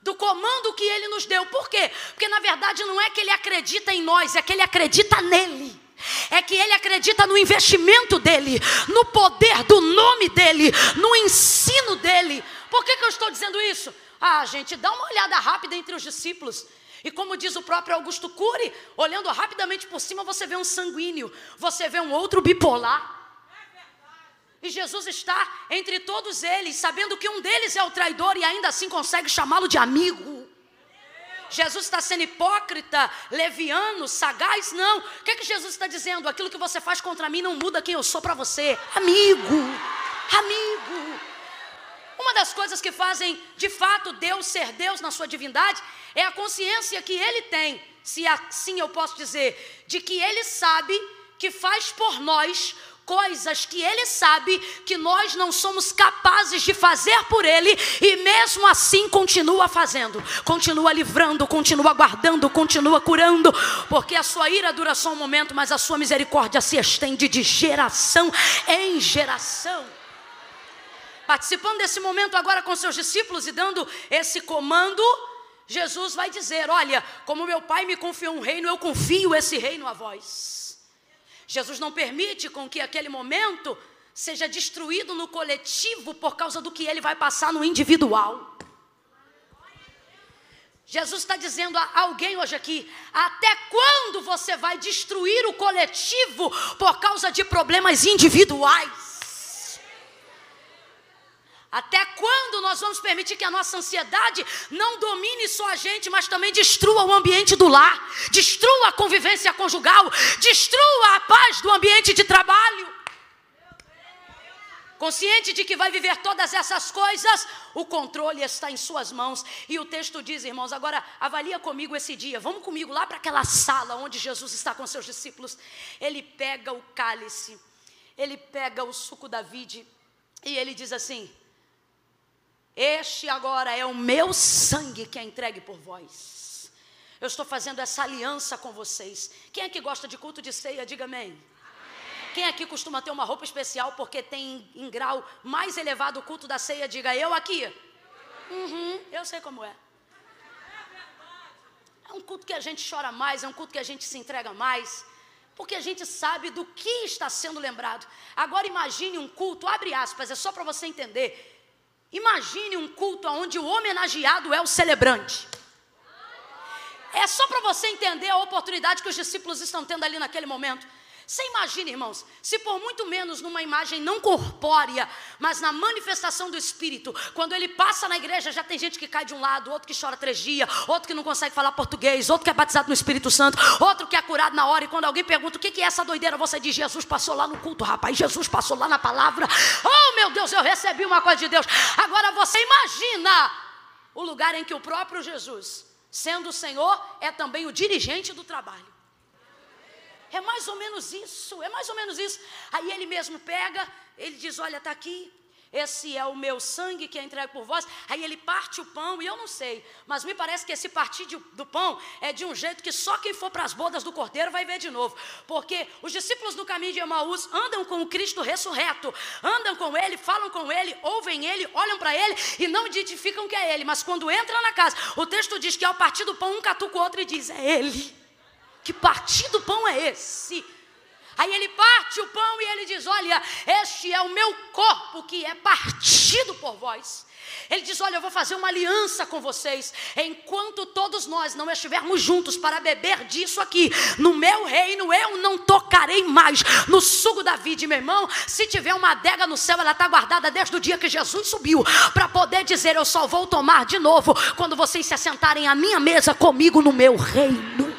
do comando que ele nos deu. Por quê? Porque na verdade não é que ele acredita em nós, é que ele acredita nele. É que ele acredita no investimento dele, no poder do nome dele, no ensino dele. Por que, que eu estou dizendo isso? Ah, gente, dá uma olhada rápida entre os discípulos. E como diz o próprio Augusto Cury, olhando rapidamente por cima, você vê um sanguíneo, você vê um outro bipolar. E Jesus está entre todos eles, sabendo que um deles é o traidor e ainda assim consegue chamá-lo de amigo. Jesus está sendo hipócrita, leviano, sagaz? Não. O que, é que Jesus está dizendo? Aquilo que você faz contra mim não muda quem eu sou para você. Amigo, amigo. Uma das coisas que fazem de fato Deus ser Deus na sua divindade é a consciência que ele tem, se assim eu posso dizer, de que ele sabe que faz por nós coisas que ele sabe que nós não somos capazes de fazer por ele e mesmo assim continua fazendo, continua livrando, continua guardando, continua curando, porque a sua ira dura só um momento, mas a sua misericórdia se estende de geração em geração participando desse momento agora com seus discípulos e dando esse comando, Jesus vai dizer: Olha, como meu pai me confiou um reino, eu confio esse reino a vós. Jesus não permite com que aquele momento seja destruído no coletivo por causa do que ele vai passar no individual. Jesus está dizendo a alguém hoje aqui: até quando você vai destruir o coletivo por causa de problemas individuais? Até quando nós vamos permitir que a nossa ansiedade não domine só a gente, mas também destrua o ambiente do lar, destrua a convivência conjugal, destrua a paz do ambiente de trabalho? Consciente de que vai viver todas essas coisas, o controle está em suas mãos. E o texto diz, irmãos, agora avalia comigo esse dia. Vamos comigo lá para aquela sala onde Jesus está com seus discípulos. Ele pega o cálice, ele pega o suco da vide e ele diz assim: Este agora é o meu sangue que é entregue por vós. Eu estou fazendo essa aliança com vocês. Quem é que gosta de culto de ceia? Diga amém. Quem aqui costuma ter uma roupa especial porque tem em grau mais elevado o culto da ceia? Diga eu aqui. Uhum, eu sei como é. É um culto que a gente chora mais, é um culto que a gente se entrega mais, porque a gente sabe do que está sendo lembrado. Agora imagine um culto, abre aspas, é só para você entender. Imagine um culto onde o homenageado é o celebrante. É só para você entender a oportunidade que os discípulos estão tendo ali naquele momento. Você imagina, irmãos, se por muito menos numa imagem não corpórea, mas na manifestação do Espírito, quando ele passa na igreja, já tem gente que cai de um lado, outro que chora três dias, outro que não consegue falar português, outro que é batizado no Espírito Santo, outro que é curado na hora. E quando alguém pergunta o que é essa doideira, você diz: Jesus passou lá no culto, rapaz, Jesus passou lá na palavra. Oh, meu Deus, eu recebi uma coisa de Deus. Agora você imagina o lugar em que o próprio Jesus, sendo o Senhor, é também o dirigente do trabalho. É mais ou menos isso, é mais ou menos isso. Aí ele mesmo pega, ele diz: Olha, está aqui, esse é o meu sangue que é entregue por vós. Aí ele parte o pão, e eu não sei, mas me parece que esse partir de, do pão é de um jeito que só quem for para as bodas do cordeiro vai ver de novo. Porque os discípulos no caminho de Emaús andam com o Cristo ressurreto, andam com ele, falam com ele, ouvem ele, olham para ele e não identificam que é ele. Mas quando entram na casa, o texto diz que ao partir do pão, um catuca o outro e diz: É ele. Que partido do pão é esse? Aí ele parte o pão e ele diz: Olha, este é o meu corpo que é partido por vós. Ele diz: Olha, eu vou fazer uma aliança com vocês. Enquanto todos nós não estivermos juntos para beber disso aqui, no meu reino eu não tocarei mais no suco da vida, meu irmão. Se tiver uma adega no céu, ela está guardada desde o dia que Jesus subiu, para poder dizer: Eu só vou tomar de novo quando vocês se assentarem à minha mesa comigo no meu reino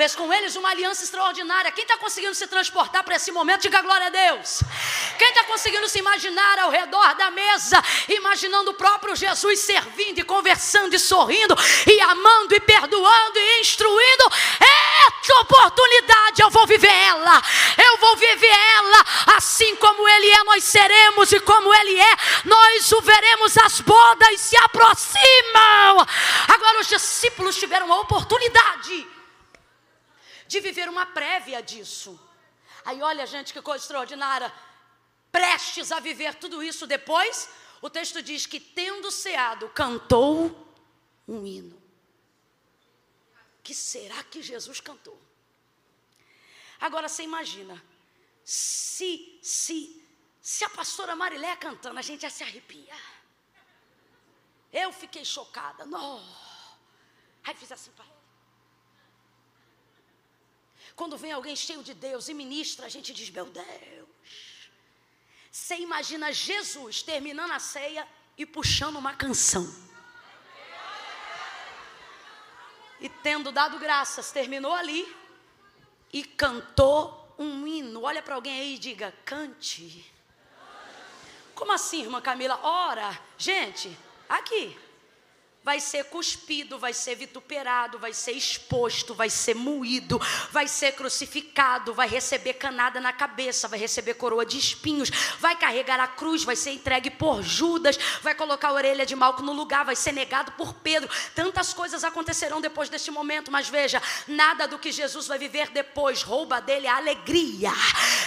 fez com eles uma aliança extraordinária. Quem está conseguindo se transportar para esse momento, diga glória a Deus. Quem está conseguindo se imaginar ao redor da mesa, imaginando o próprio Jesus servindo e conversando e sorrindo, e amando e perdoando e instruindo, essa oportunidade eu vou viver ela, eu vou viver ela, assim como Ele é, nós seremos, e como Ele é, nós o veremos, as bodas se aproximam. Agora os discípulos tiveram a oportunidade de viver uma prévia disso. Aí olha, gente, que coisa extraordinária. Prestes a viver tudo isso depois, o texto diz que, tendo ceado, cantou um hino. Que será que Jesus cantou? Agora você imagina, se, se, se a pastora Marilé cantando, a gente já se arrepia. Eu fiquei chocada. Não. Aí fiz assim para quando vem alguém cheio de Deus e ministra, a gente diz: Meu Deus. Você imagina Jesus terminando a ceia e puxando uma canção. E tendo dado graças, terminou ali e cantou um hino. Olha para alguém aí e diga: cante. Como assim, irmã Camila? Ora, gente, aqui vai ser cuspido, vai ser vituperado, vai ser exposto, vai ser moído, vai ser crucificado, vai receber canada na cabeça, vai receber coroa de espinhos, vai carregar a cruz, vai ser entregue por Judas, vai colocar a orelha de Malco no lugar, vai ser negado por Pedro. Tantas coisas acontecerão depois deste momento, mas veja, nada do que Jesus vai viver depois rouba dele a alegria,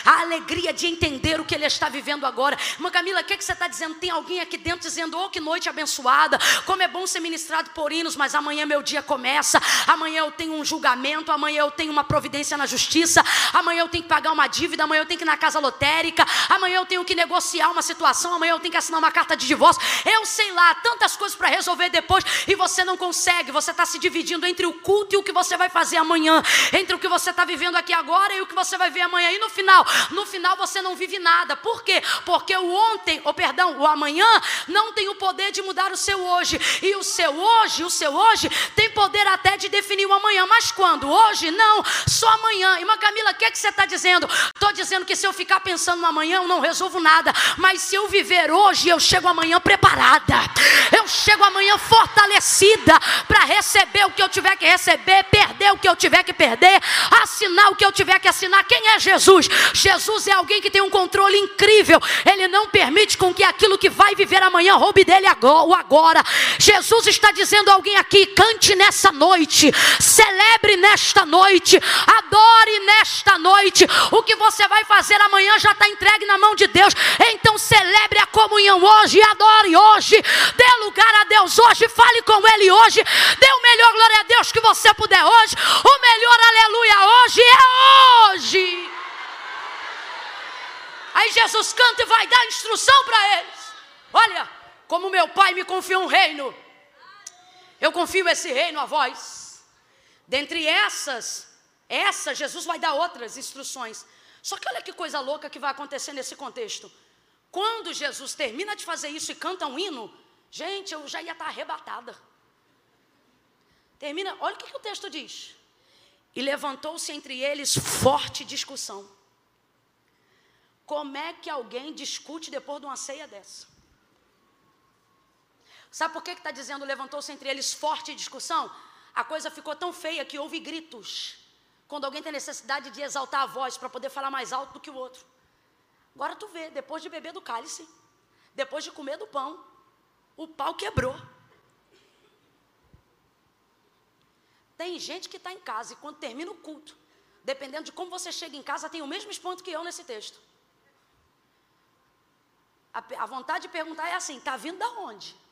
a alegria de entender o que ele está vivendo agora. Irmã Camila, o que, é que você está dizendo? Tem alguém aqui dentro dizendo, oh que noite abençoada, como é bom ser ministrado por hinos, mas amanhã meu dia começa. Amanhã eu tenho um julgamento, amanhã eu tenho uma providência na justiça, amanhã eu tenho que pagar uma dívida, amanhã eu tenho que ir na casa lotérica, amanhã eu tenho que negociar uma situação, amanhã eu tenho que assinar uma carta de divórcio. Eu sei lá, tantas coisas para resolver depois e você não consegue. Você está se dividindo entre o culto e o que você vai fazer amanhã, entre o que você está vivendo aqui agora e o que você vai ver amanhã. E no final, no final você não vive nada. Por quê? Porque o ontem, ou oh, perdão, o amanhã não tem o poder de mudar o seu hoje. E o seu hoje, o seu hoje tem poder até de definir o amanhã. Mas quando? Hoje? Não, só amanhã. Irmã Camila, o que, é que você está dizendo? Estou dizendo que se eu ficar pensando no amanhã, eu não resolvo nada. Mas se eu viver hoje, eu chego amanhã preparada. Eu chego amanhã fortalecida para receber o que eu tiver que receber, perder o que eu tiver que perder, assinar o que eu tiver que assinar. Quem é Jesus? Jesus é alguém que tem um controle incrível. Ele não permite com que aquilo que vai viver amanhã roube dele o agora. Jesus está dizendo a alguém aqui: cante nessa noite, celebre nesta noite, adore nesta noite. O que você vai fazer amanhã já está entregue na mão de Deus. Então celebre a comunhão hoje, adore hoje, dê lugar a Deus hoje, fale com Ele hoje, dê o melhor glória a Deus que você puder hoje. O melhor aleluia hoje é hoje. Aí Jesus canta e vai dar instrução para eles. Olha, como meu pai me confiou um reino, eu confio esse reino a vós. Dentre essas, essa Jesus vai dar outras instruções. Só que olha que coisa louca que vai acontecer nesse contexto. Quando Jesus termina de fazer isso e canta um hino, gente, eu já ia estar arrebatada. Termina, olha o que, que o texto diz. E levantou-se entre eles forte discussão. Como é que alguém discute depois de uma ceia dessa? Sabe por que está dizendo levantou-se entre eles forte discussão? A coisa ficou tão feia que houve gritos. Quando alguém tem necessidade de exaltar a voz para poder falar mais alto do que o outro. Agora tu vê, depois de beber do cálice, depois de comer do pão, o pau quebrou. Tem gente que está em casa e quando termina o culto, dependendo de como você chega em casa, tem o mesmo ponto que eu nesse texto. A, a vontade de perguntar é assim: está vindo da onde?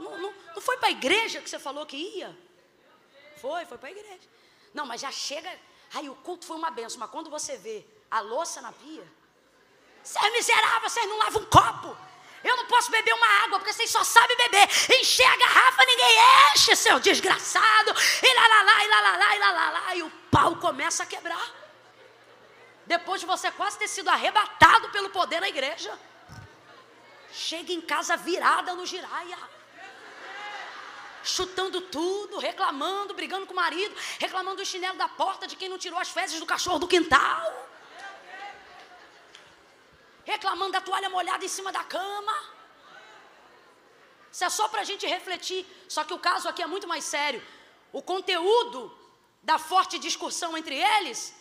Não, não, não foi para a igreja que você falou que ia? Foi, foi para a igreja. Não, mas já chega. Aí o culto foi uma benção, mas quando você vê a louça na pia, você é miserável, vocês não lavam um copo. Eu não posso beber uma água, porque vocês só sabem beber. Encher a garrafa, ninguém enche, seu desgraçado. E lá, lá, lá, e lá, lá, lá, e lá, lá, lá. E o pau começa a quebrar. Depois de você quase ter sido arrebatado pelo poder na igreja. Chega em casa virada no giraia. Chutando tudo, reclamando, brigando com o marido, reclamando do chinelo da porta de quem não tirou as fezes do cachorro do quintal reclamando da toalha molhada em cima da cama. Isso é só para a gente refletir. Só que o caso aqui é muito mais sério. O conteúdo da forte discussão entre eles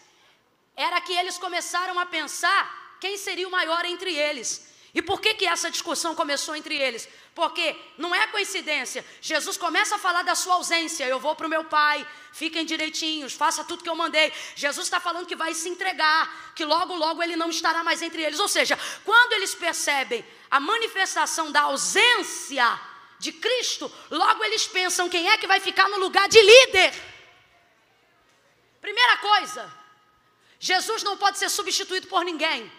era que eles começaram a pensar quem seria o maior entre eles. E por que, que essa discussão começou entre eles? Porque não é coincidência. Jesus começa a falar da sua ausência. Eu vou para o meu pai, fiquem direitinhos, faça tudo que eu mandei. Jesus está falando que vai se entregar, que logo, logo ele não estará mais entre eles. Ou seja, quando eles percebem a manifestação da ausência de Cristo, logo eles pensam quem é que vai ficar no lugar de líder. Primeira coisa, Jesus não pode ser substituído por ninguém.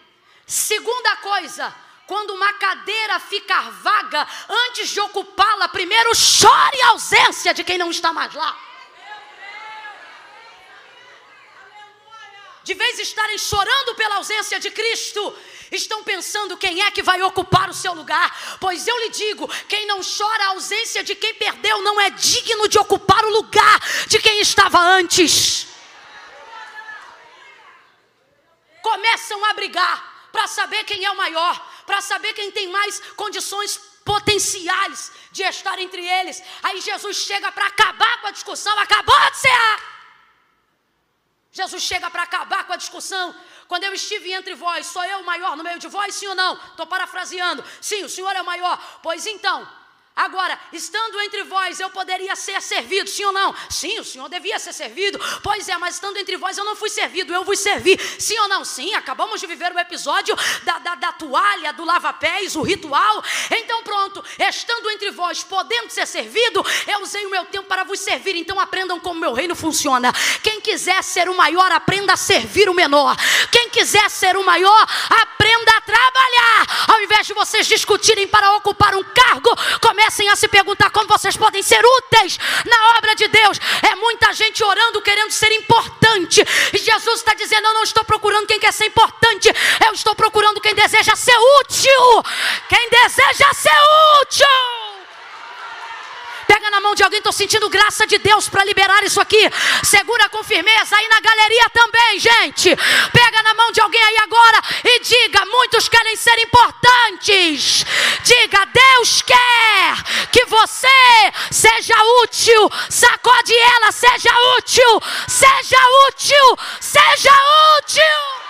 Segunda coisa, quando uma cadeira ficar vaga, antes de ocupá-la, primeiro chore a ausência de quem não está mais lá. De vez estarem chorando pela ausência de Cristo, estão pensando quem é que vai ocupar o seu lugar. Pois eu lhe digo: quem não chora a ausência de quem perdeu não é digno de ocupar o lugar de quem estava antes. Começam a brigar para saber quem é o maior, para saber quem tem mais condições potenciais de estar entre eles. Aí Jesus chega para acabar com a discussão, acabou de ser. Jesus chega para acabar com a discussão. Quando eu estive entre vós, sou eu o maior no meio de vós, sim ou não? Estou parafraseando. Sim, o Senhor é o maior. Pois então, Agora, estando entre vós, eu poderia ser servido, sim ou não? Sim, o Senhor devia ser servido. Pois é, mas estando entre vós, eu não fui servido, eu vos servi. Sim ou não? Sim, acabamos de viver o episódio da, da, da toalha, do lava-pés, o ritual. Então, pronto, estando entre vós, podendo ser servido, eu usei o meu tempo para vos servir. Então, aprendam como meu reino funciona. Quem quiser ser o maior, aprenda a servir o menor. Quem quiser ser o maior, aprenda a trabalhar. Ao invés de vocês discutirem para ocupar um cargo, comecem a se perguntar como vocês podem ser úteis na obra de Deus. É muita gente orando, querendo ser importante. E Jesus está dizendo: Eu não estou procurando quem quer ser importante, eu estou procurando quem deseja ser útil. Quem deseja ser útil. Pega na mão de alguém, estou sentindo graça de Deus para liberar isso aqui. Segura com firmeza aí na galeria também, gente. Pega na mão de alguém aí agora e diga: muitos querem ser importantes. Diga: Deus quer que você seja útil. Sacode ela, seja útil. Seja útil. Seja útil.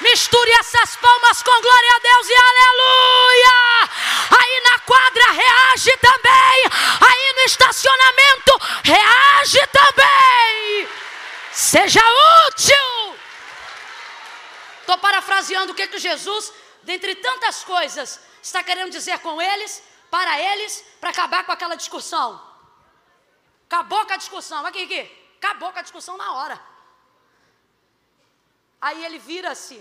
Misture essas palmas com glória a Deus e aleluia. Aí na quadra reage também. Aí no estacionamento reage também. Seja útil. Estou parafraseando o que, que Jesus, dentre tantas coisas, está querendo dizer com eles, para eles, para acabar com aquela discussão. Acabou com a discussão. Aqui, aqui. Acabou com a discussão na hora. Aí ele vira-se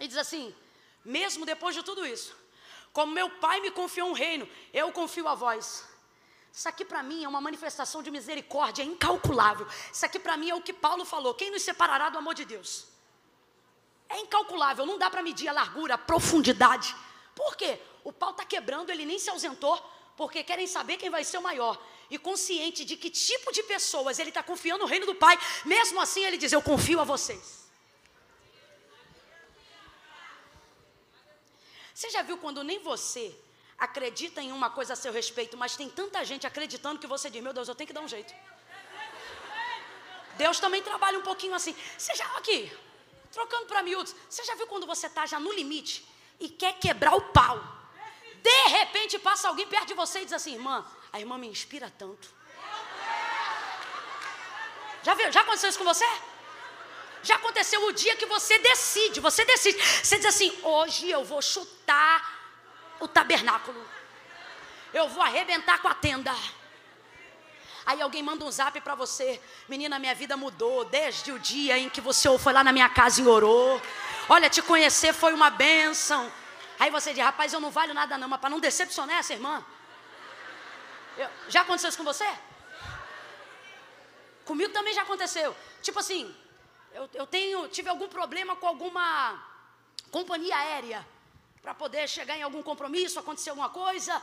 e diz assim: mesmo depois de tudo isso, como meu pai me confiou um reino, eu confio a vós. Isso aqui para mim é uma manifestação de misericórdia incalculável. Isso aqui para mim é o que Paulo falou: quem nos separará do amor de Deus? É incalculável, não dá para medir a largura, a profundidade. Por quê? O pau está quebrando, ele nem se ausentou, porque querem saber quem vai ser o maior. E consciente de que tipo de pessoas ele está confiando no reino do Pai, mesmo assim ele diz: Eu confio a vocês. Você já viu quando nem você acredita em uma coisa a seu respeito, mas tem tanta gente acreditando que você diz: Meu Deus, eu tenho que dar um jeito. Deus também trabalha um pouquinho assim. Você já, aqui, trocando para miúdos, você já viu quando você está já no limite e quer quebrar o pau? De repente passa alguém perto de você e diz assim: Irmã, a irmã me inspira tanto. Já viu? Já aconteceu isso com você? Já aconteceu o dia que você decide, você decide. Você diz assim: hoje eu vou chutar o tabernáculo. Eu vou arrebentar com a tenda. Aí alguém manda um zap para você, menina, minha vida mudou desde o dia em que você foi lá na minha casa e orou. Olha, te conhecer foi uma bênção. Aí você diz, rapaz, eu não valho nada não, mas para não decepcionar essa irmã. Eu, já aconteceu isso com você? Comigo também já aconteceu. Tipo assim, eu, eu tenho, tive algum problema com alguma companhia aérea para poder chegar em algum compromisso, acontecer alguma coisa.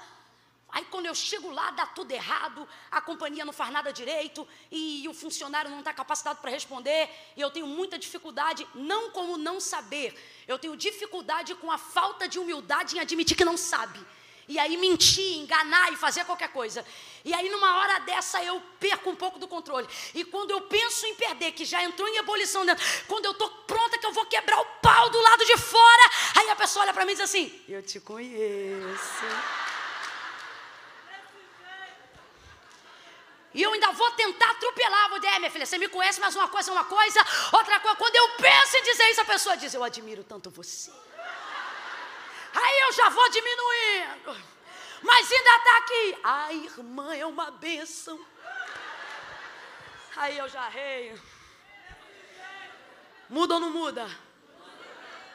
Aí quando eu chego lá, dá tudo errado, a companhia não faz nada direito e o funcionário não está capacitado para responder. E eu tenho muita dificuldade, não com o não saber, eu tenho dificuldade com a falta de humildade em admitir que não sabe e aí mentir, enganar e fazer qualquer coisa. E aí, numa hora dessa, eu perco um pouco do controle. E quando eu penso em perder, que já entrou em ebulição dentro, quando eu estou pronta que eu vou quebrar o pau do lado de fora, aí a pessoa olha para mim e diz assim: Eu te conheço. E eu ainda vou tentar atropelar. Vou dizer, é, minha filha, você me conhece, mas uma coisa é uma coisa, outra coisa. Quando eu penso em dizer isso, a pessoa diz: Eu admiro tanto você. Aí eu já vou diminuindo. Mas ainda está aqui. A irmã é uma bênção. Aí eu já reio. Muda ou não muda?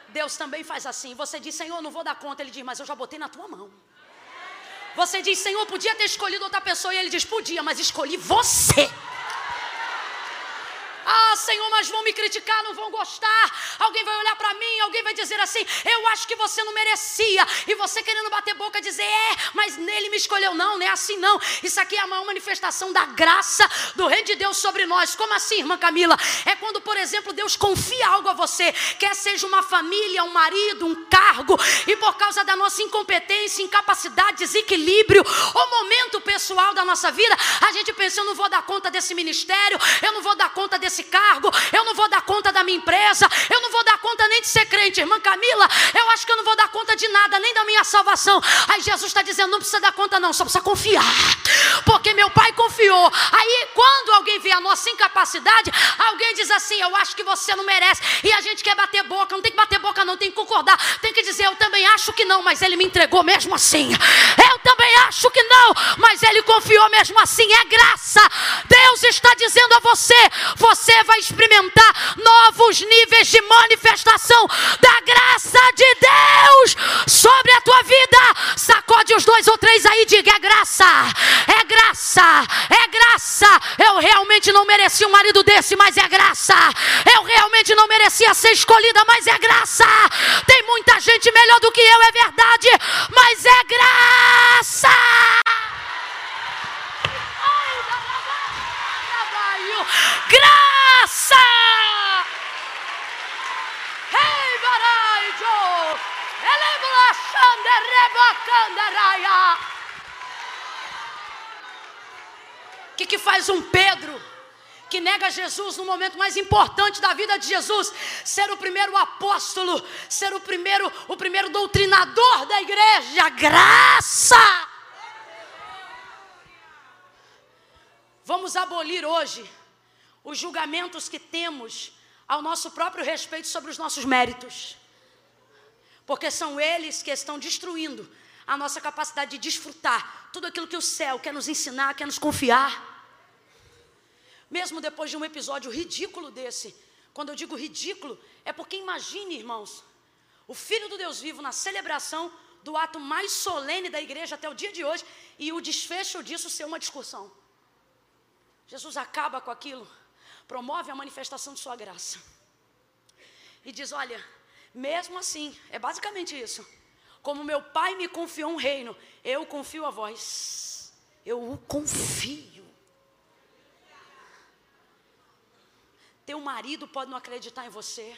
Deus também faz assim. Você diz, Senhor, não vou dar conta. Ele diz, mas eu já botei na tua mão. Você diz, Senhor, podia ter escolhido outra pessoa. E ele diz, podia, mas escolhi você. Ah, Senhor, mas vão me criticar, não vão gostar. Alguém vai olhar para mim, alguém vai dizer assim: Eu acho que você não merecia. E você querendo bater boca, dizer: É, mas nele me escolheu. Não, não é assim não. Isso aqui é a maior manifestação da graça do Reino de Deus sobre nós. Como assim, irmã Camila? É quando, por exemplo, Deus confia algo a você, quer seja uma família, um marido, um cargo, e por causa da nossa incompetência, incapacidade, desequilíbrio, o momento pessoal da nossa vida, a gente pensa: Eu não vou dar conta desse ministério, eu não vou dar conta desse esse cargo, eu não vou dar conta da minha empresa, eu não vou dar conta nem realmente ser crente. Irmã Camila, eu acho que eu não vou dar conta de nada, nem da minha salvação. Aí Jesus está dizendo: não precisa dar conta, não, só precisa confiar. Porque meu pai confiou. Aí, quando alguém vê a nossa incapacidade, alguém diz assim: eu acho que você não merece. E a gente quer bater boca, não tem que bater boca, não, tem que concordar. Tem que dizer: eu também acho que não, mas ele me entregou mesmo assim. Eu também acho que não, mas ele confiou mesmo assim. É graça. Deus está dizendo a você: você vai experimentar novos níveis de manifestação da graça de Deus sobre a tua vida. Sacode os dois ou três aí e diga: é graça, é graça, é graça. Eu realmente não merecia um marido desse, mas é graça. Eu realmente não merecia ser escolhida, mas é graça. Tem muita gente melhor do que eu, é verdade, mas é graça. Graça! Hey, baraijo! Elebla shande rebacandaraia! O que, que faz um Pedro que nega Jesus no momento mais importante da vida de Jesus, ser o primeiro apóstolo, ser o primeiro, o primeiro doutrinador da igreja, graça. Vamos abolir hoje os julgamentos que temos ao nosso próprio respeito sobre os nossos méritos. Porque são eles que estão destruindo a nossa capacidade de desfrutar tudo aquilo que o céu quer nos ensinar, quer nos confiar. Mesmo depois de um episódio ridículo desse, quando eu digo ridículo, é porque imagine, irmãos, o Filho do Deus vivo na celebração do ato mais solene da igreja até o dia de hoje e o desfecho disso ser uma discussão. Jesus acaba com aquilo promove a manifestação de sua graça. E diz: Olha, mesmo assim, é basicamente isso. Como meu pai me confiou um reino, eu confio a vós. Eu o confio. Teu marido pode não acreditar em você.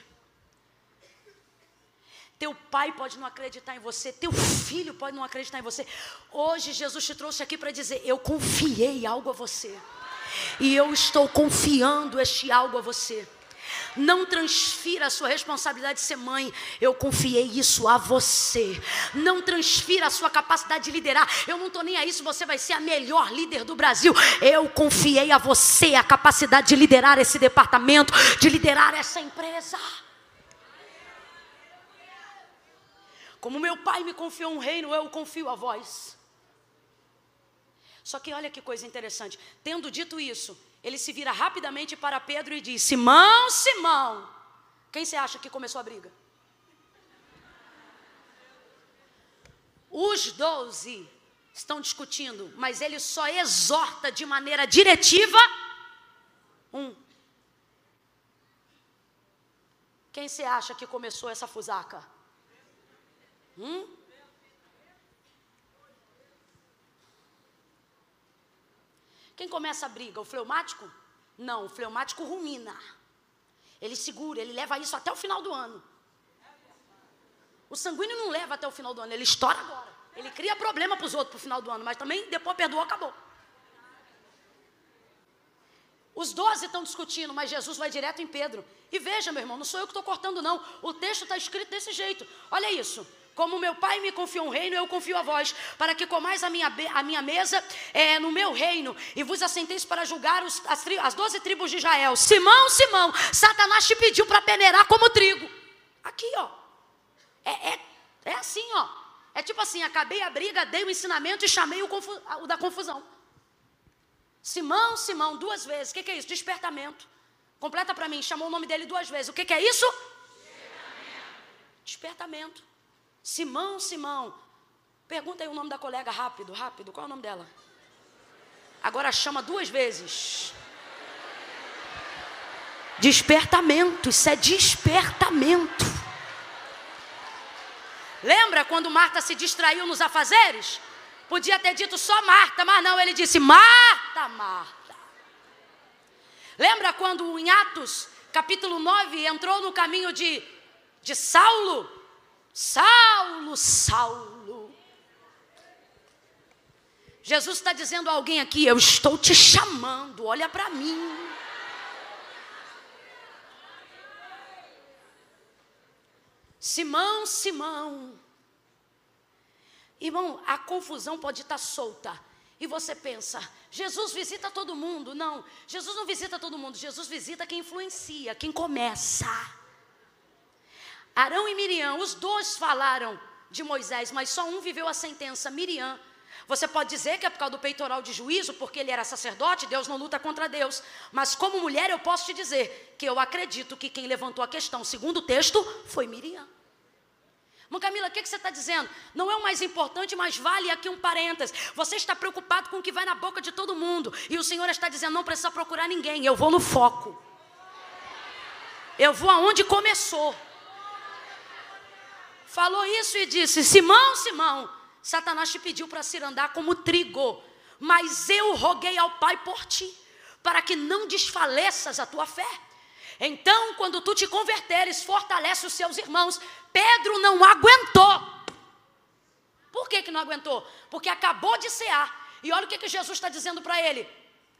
Teu pai pode não acreditar em você, teu filho pode não acreditar em você. Hoje Jesus te trouxe aqui para dizer: Eu confiei algo a você. E eu estou confiando este algo a você. Não transfira a sua responsabilidade de ser mãe. Eu confiei isso a você. Não transfira a sua capacidade de liderar. Eu não estou nem aí se você vai ser a melhor líder do Brasil. Eu confiei a você a capacidade de liderar esse departamento, de liderar essa empresa. Como meu pai me confiou um reino, eu confio a vós. Só que olha que coisa interessante. Tendo dito isso, ele se vira rapidamente para Pedro e diz: Simão, Simão, quem você acha que começou a briga? Os doze estão discutindo, mas ele só exorta de maneira diretiva um. Quem você acha que começou essa fusaca? Hum? Quem começa a briga? O fleumático? Não, o fleumático rumina. Ele segura, ele leva isso até o final do ano. O sanguíneo não leva até o final do ano, ele estoura agora. Ele cria problema para os outros para o final do ano, mas também depois perdoou, acabou. Os doze estão discutindo, mas Jesus vai direto em Pedro. E veja, meu irmão, não sou eu que estou cortando, não. O texto está escrito desse jeito. Olha isso. Como meu pai me confiou um reino, eu confio a vós, para que comais a minha, a minha mesa é, no meu reino, e vos assenteis para julgar os, as, as doze tribos de Israel. Simão, Simão, Satanás te pediu para peneirar como trigo. Aqui, ó. É, é, é assim, ó. É tipo assim: acabei a briga, dei o ensinamento e chamei o, confu, o da confusão. Simão, Simão, duas vezes. O que, que é isso? Despertamento. Completa para mim, chamou o nome dele duas vezes. O que, que é isso? Despertamento. Despertamento. Simão, Simão. Pergunta aí o nome da colega rápido, rápido. Qual é o nome dela? Agora chama duas vezes. Despertamento, isso é despertamento. Lembra quando Marta se distraiu nos afazeres? Podia ter dito só Marta, mas não, ele disse Marta, Marta. Lembra quando em Atos, capítulo 9, entrou no caminho de, de Saulo? Saulo, Saulo. Jesus está dizendo a alguém aqui: Eu estou te chamando, olha para mim. Simão, Simão. Irmão, a confusão pode estar solta. E você pensa, Jesus visita todo mundo. Não, Jesus não visita todo mundo. Jesus visita quem influencia, quem começa. Arão e Miriam, os dois falaram de Moisés, mas só um viveu a sentença, Miriam. Você pode dizer que é por causa do peitoral de juízo, porque ele era sacerdote, Deus não luta contra Deus. Mas como mulher, eu posso te dizer que eu acredito que quem levantou a questão, segundo o texto, foi Miriam. Mãe Camila, o que, que você está dizendo? Não é o mais importante, mas vale aqui um parênteses. Você está preocupado com o que vai na boca de todo mundo. E o Senhor está dizendo: não precisa procurar ninguém. Eu vou no foco. Eu vou aonde começou. Falou isso e disse: Simão, Simão, Satanás te pediu para se andar como trigo, mas eu roguei ao Pai por ti, para que não desfaleças a tua fé. Então, quando tu te converteres, fortalece os seus irmãos. Pedro não aguentou. Por que, que não aguentou? Porque acabou de cear. E olha o que, que Jesus está dizendo para ele: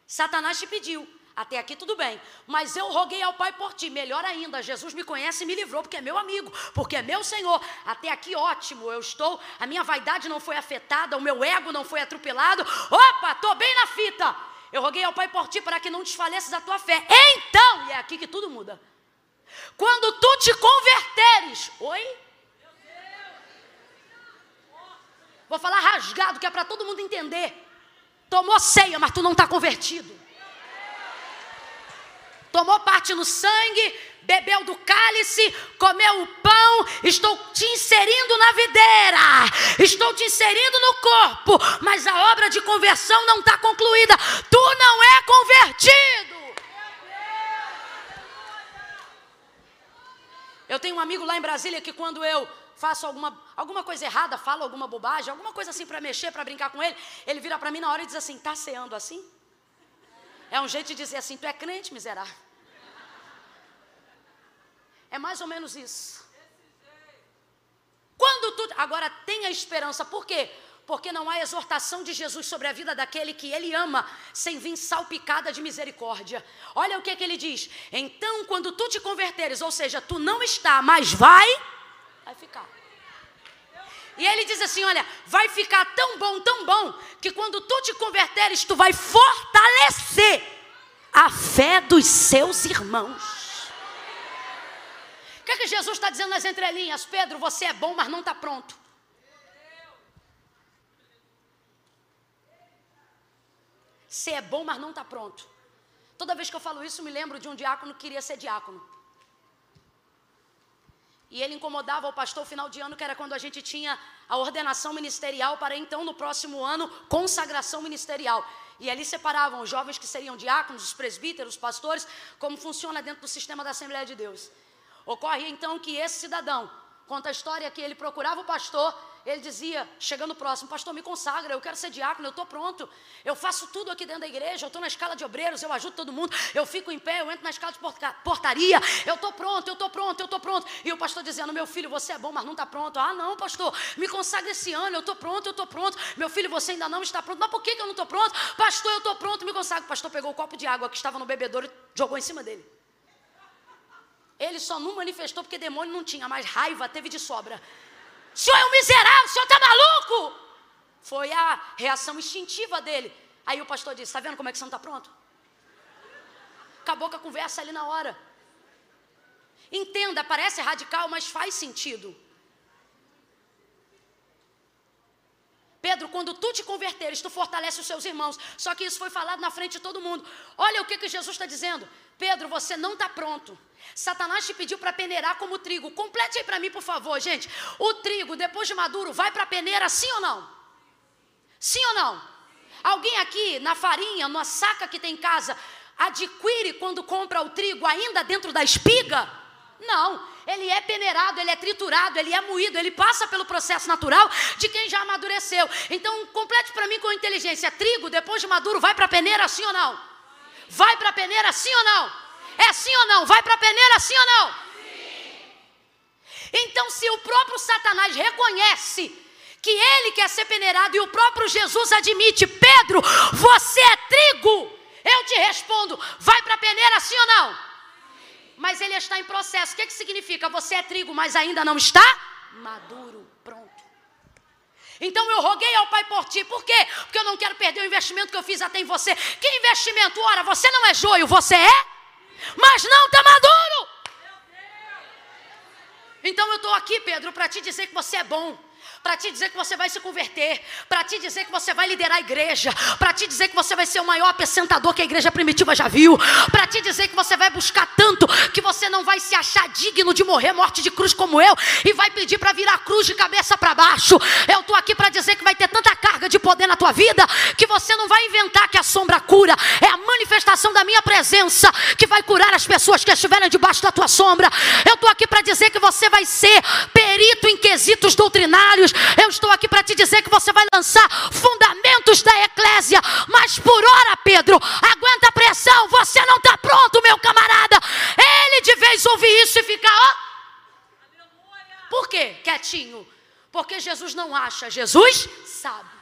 Satanás te pediu, até aqui tudo bem. Mas eu roguei ao Pai por ti. Melhor ainda, Jesus me conhece e me livrou, porque é meu amigo, porque é meu Senhor. Até aqui ótimo, eu estou. A minha vaidade não foi afetada, o meu ego não foi atropelado. Opa, estou bem na fita. Eu roguei ao Pai por ti para que não desfaleças a tua fé. Então, e é aqui que tudo muda. Quando tu te converteres, oi? Vou falar rasgado, que é para todo mundo entender. Tomou ceia, mas tu não está convertido tomou parte no sangue, bebeu do cálice, comeu o pão, estou te inserindo na videira, estou te inserindo no corpo, mas a obra de conversão não está concluída, tu não é convertido. Eu tenho um amigo lá em Brasília que quando eu faço alguma, alguma coisa errada, falo alguma bobagem, alguma coisa assim para mexer, para brincar com ele, ele vira para mim na hora e diz assim: tá ceando assim? É um jeito de dizer assim: tu é crente, miserável. É mais ou menos isso. Quando tu. Agora tenha esperança, por quê? Porque não há exortação de Jesus sobre a vida daquele que ele ama, sem vir salpicada de misericórdia. Olha o que, que ele diz. Então, quando tu te converteres, ou seja, tu não está, mas vai, vai ficar. E ele diz assim: Olha, vai ficar tão bom, tão bom, que quando tu te converteres, tu vai fortalecer a fé dos seus irmãos. O que, é que Jesus está dizendo nas entrelinhas? Pedro, você é bom, mas não está pronto. Você é bom, mas não está pronto. Toda vez que eu falo isso, me lembro de um diácono que queria ser diácono. E ele incomodava o pastor final de ano, que era quando a gente tinha a ordenação ministerial, para então, no próximo ano, consagração ministerial. E ali separavam os jovens que seriam diáconos, os presbíteros, os pastores, como funciona dentro do sistema da Assembleia de Deus. Ocorre então que esse cidadão conta a história que ele procurava o pastor ele dizia, chegando próximo, pastor, me consagra, eu quero ser diácono, eu estou pronto. Eu faço tudo aqui dentro da igreja, eu estou na escala de obreiros, eu ajudo todo mundo, eu fico em pé, eu entro na escala de portaria, eu estou pronto, eu estou pronto, eu estou pronto. E o pastor dizendo, meu filho, você é bom, mas não está pronto. Ah, não, pastor, me consagra esse ano, eu estou pronto, eu estou pronto. Meu filho, você ainda não está pronto. Mas por que, que eu não estou pronto? Pastor, eu estou pronto, me consagra. O pastor pegou o copo de água que estava no bebedouro e jogou em cima dele. Ele só não manifestou porque demônio não tinha, mas raiva teve de sobra. O senhor é um miserável, o senhor está maluco. Foi a reação instintiva dele. Aí o pastor disse: Está vendo como é que você não está pronto? Acabou com a conversa ali na hora. Entenda, parece radical, mas faz sentido. Pedro, quando tu te converteres, tu fortalece os seus irmãos. Só que isso foi falado na frente de todo mundo. Olha o que, que Jesus está dizendo. Pedro, você não está pronto. Satanás te pediu para peneirar como trigo. Complete aí para mim, por favor, gente. O trigo, depois de maduro, vai para a peneira, sim ou não? Sim ou não? Alguém aqui, na farinha, na saca que tem em casa, adquire quando compra o trigo ainda dentro da espiga? Não, ele é peneirado, ele é triturado, ele é moído, ele passa pelo processo natural de quem já amadureceu. Então, complete para mim com inteligência: trigo, depois de maduro, vai para a peneira, sim ou não? Vai para a peneira, sim ou não? É sim ou não? Vai para a peneira, sim ou não? Sim. Então, se o próprio Satanás reconhece que ele quer ser peneirado e o próprio Jesus admite: Pedro, você é trigo. Eu te respondo: vai para a peneira, sim ou não? mas ele está em processo. O que, que significa? Você é trigo, mas ainda não está maduro. Então eu roguei ao Pai por ti. Por quê? Porque eu não quero perder o investimento que eu fiz até em você. Que investimento? Ora, você não é joio, você é, mas não está maduro. Então eu estou aqui, Pedro, para te dizer que você é bom para te dizer que você vai se converter, para te dizer que você vai liderar a igreja, para te dizer que você vai ser o maior acrescentador que a igreja primitiva já viu, para te dizer que você vai buscar tanto que você não vai se achar digno de morrer morte de cruz como eu e vai pedir para virar a cruz de cabeça para baixo. Eu estou aqui para dizer que vai ter tanta carga de poder na tua vida que você não vai inventar que a sombra cura, é a manifestação da minha presença que vai curar as pessoas que estiverem debaixo da tua sombra. Eu estou aqui para dizer que você vai ser perito em quesitos doutrinários eu estou aqui para te dizer que você vai lançar fundamentos da eclésia. Mas por hora, Pedro, aguenta a pressão. Você não está pronto, meu camarada. Ele de vez ouvir isso e ficar, ó. Por quê? Quietinho. Porque Jesus não acha, Jesus sabe.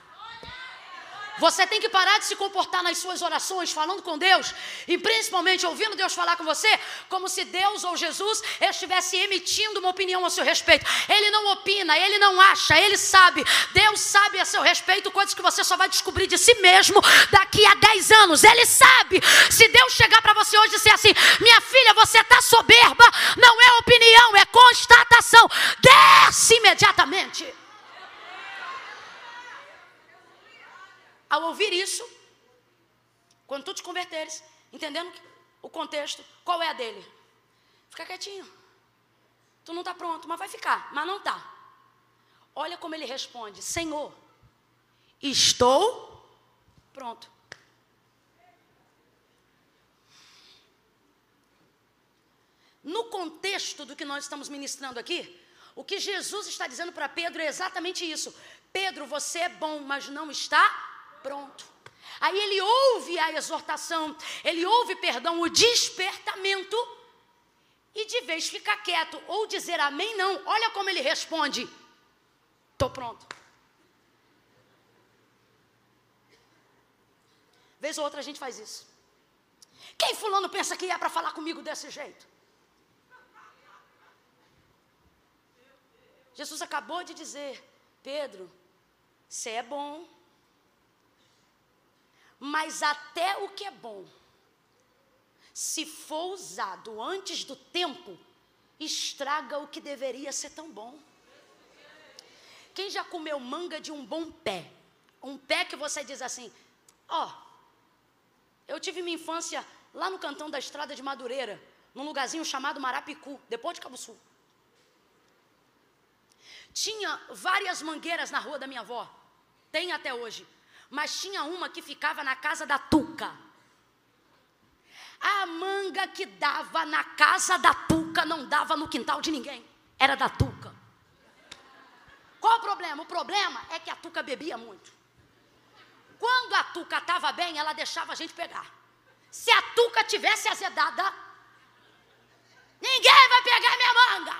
Você tem que parar de se comportar nas suas orações, falando com Deus, e principalmente ouvindo Deus falar com você, como se Deus ou Jesus estivesse emitindo uma opinião a seu respeito. Ele não opina, ele não acha, ele sabe. Deus sabe a seu respeito coisas que você só vai descobrir de si mesmo daqui a 10 anos. Ele sabe. Se Deus chegar para você hoje e dizer assim: minha filha, você está soberba, não é opinião, é constatação. Desce imediatamente. Ao ouvir isso, quando tu te converteres, entendendo o contexto, qual é a dele? Fica quietinho. Tu não está pronto, mas vai ficar, mas não está. Olha como ele responde: Senhor, estou pronto. No contexto do que nós estamos ministrando aqui, o que Jesus está dizendo para Pedro é exatamente isso. Pedro, você é bom, mas não está pronto. Aí ele ouve a exortação, ele ouve, perdão, o despertamento, e de vez ficar quieto ou dizer amém, não. Olha como ele responde: estou pronto. Vez ou outra a gente faz isso. Quem fulano pensa que é para falar comigo desse jeito? Jesus acabou de dizer, Pedro, você é bom, mas até o que é bom, se for usado antes do tempo, estraga o que deveria ser tão bom. Quem já comeu manga de um bom pé? Um pé que você diz assim: Ó, oh, eu tive minha infância lá no cantão da estrada de Madureira, num lugarzinho chamado Marapicu, depois de Cabo Sul. Tinha várias mangueiras na rua da minha avó, tem até hoje mas tinha uma que ficava na casa da Tuca. A manga que dava na casa da Tuca não dava no quintal de ninguém, era da Tuca. Qual o problema? O problema é que a Tuca bebia muito. Quando a Tuca estava bem, ela deixava a gente pegar. Se a Tuca tivesse azedada, ninguém vai pegar minha manga.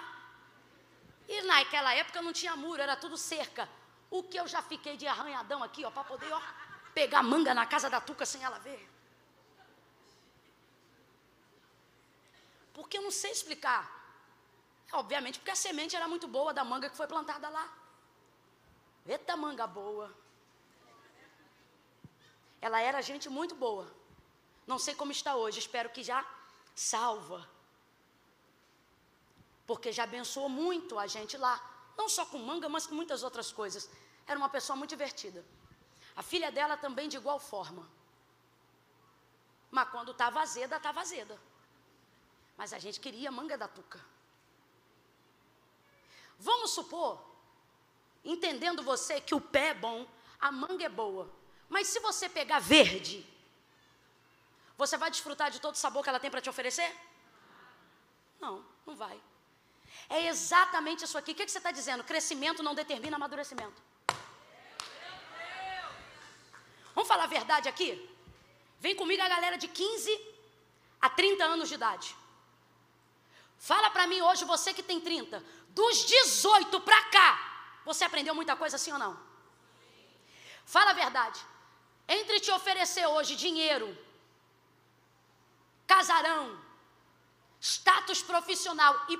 E naquela época não tinha muro, era tudo cerca. O que eu já fiquei de arranhadão aqui, ó, para poder, ó, pegar manga na casa da Tuca sem ela ver. Porque eu não sei explicar. Obviamente, porque a semente era muito boa da manga que foi plantada lá. Eita manga boa. Ela era gente muito boa. Não sei como está hoje, espero que já salva. Porque já abençoou muito a gente lá. Não só com manga, mas com muitas outras coisas. Era uma pessoa muito divertida. A filha dela também de igual forma. Mas quando estava azeda, estava azeda. Mas a gente queria manga da tuca. Vamos supor, entendendo você que o pé é bom, a manga é boa. Mas se você pegar verde, você vai desfrutar de todo o sabor que ela tem para te oferecer? Não, não vai. É exatamente isso aqui. O que, que você está dizendo? Crescimento não determina amadurecimento. Vamos falar a verdade aqui? Vem comigo a galera de 15 a 30 anos de idade. Fala para mim hoje, você que tem 30, dos 18 para cá, você aprendeu muita coisa assim ou não? Fala a verdade. Entre te oferecer hoje dinheiro, casarão, status profissional. E,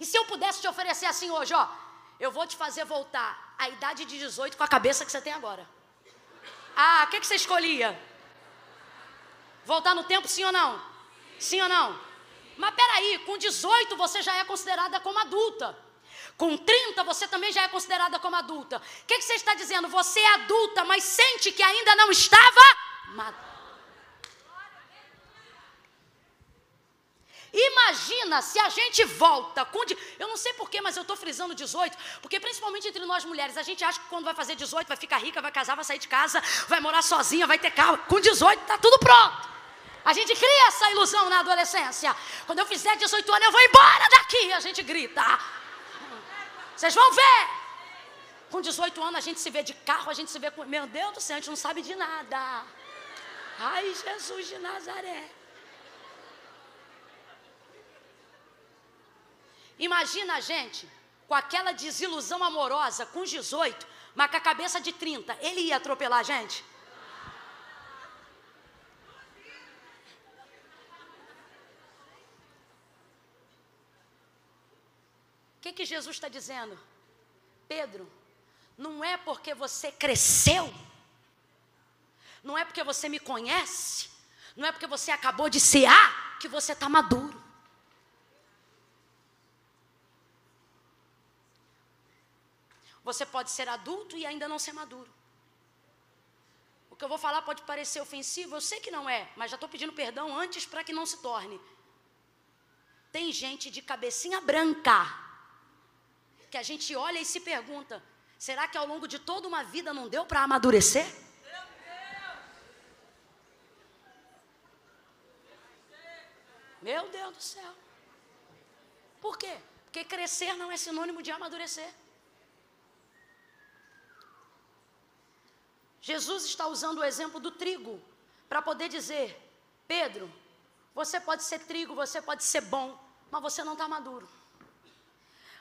e se eu pudesse te oferecer assim hoje, ó, eu vou te fazer voltar à idade de 18 com a cabeça que você tem agora. Ah, o que, que você escolhia? Voltar no tempo, sim ou não? Sim ou não? Mas peraí, com 18 você já é considerada como adulta. Com 30 você também já é considerada como adulta. O que, que você está dizendo? Você é adulta, mas sente que ainda não estava madura. Imagina se a gente volta com. Eu não sei porquê, mas eu estou frisando 18, porque principalmente entre nós mulheres, a gente acha que quando vai fazer 18 vai ficar rica, vai casar, vai sair de casa, vai morar sozinha, vai ter carro. Com 18 está tudo pronto. A gente cria essa ilusão na adolescência. Quando eu fizer 18 anos, eu vou embora daqui. A gente grita. Vocês vão ver. Com 18 anos, a gente se vê de carro, a gente se vê com. Meu Deus do céu, a gente não sabe de nada. Ai, Jesus de Nazaré. Imagina a gente com aquela desilusão amorosa com 18, mas com a cabeça de 30. Ele ia atropelar a gente? O que, que Jesus está dizendo? Pedro, não é porque você cresceu, não é porque você me conhece, não é porque você acabou de A que você está maduro. Você pode ser adulto e ainda não ser maduro. O que eu vou falar pode parecer ofensivo, eu sei que não é, mas já estou pedindo perdão antes para que não se torne. Tem gente de cabecinha branca que a gente olha e se pergunta: será que ao longo de toda uma vida não deu para amadurecer? Meu Deus do céu. Por quê? Porque crescer não é sinônimo de amadurecer. Jesus está usando o exemplo do trigo para poder dizer: Pedro, você pode ser trigo, você pode ser bom, mas você não está maduro.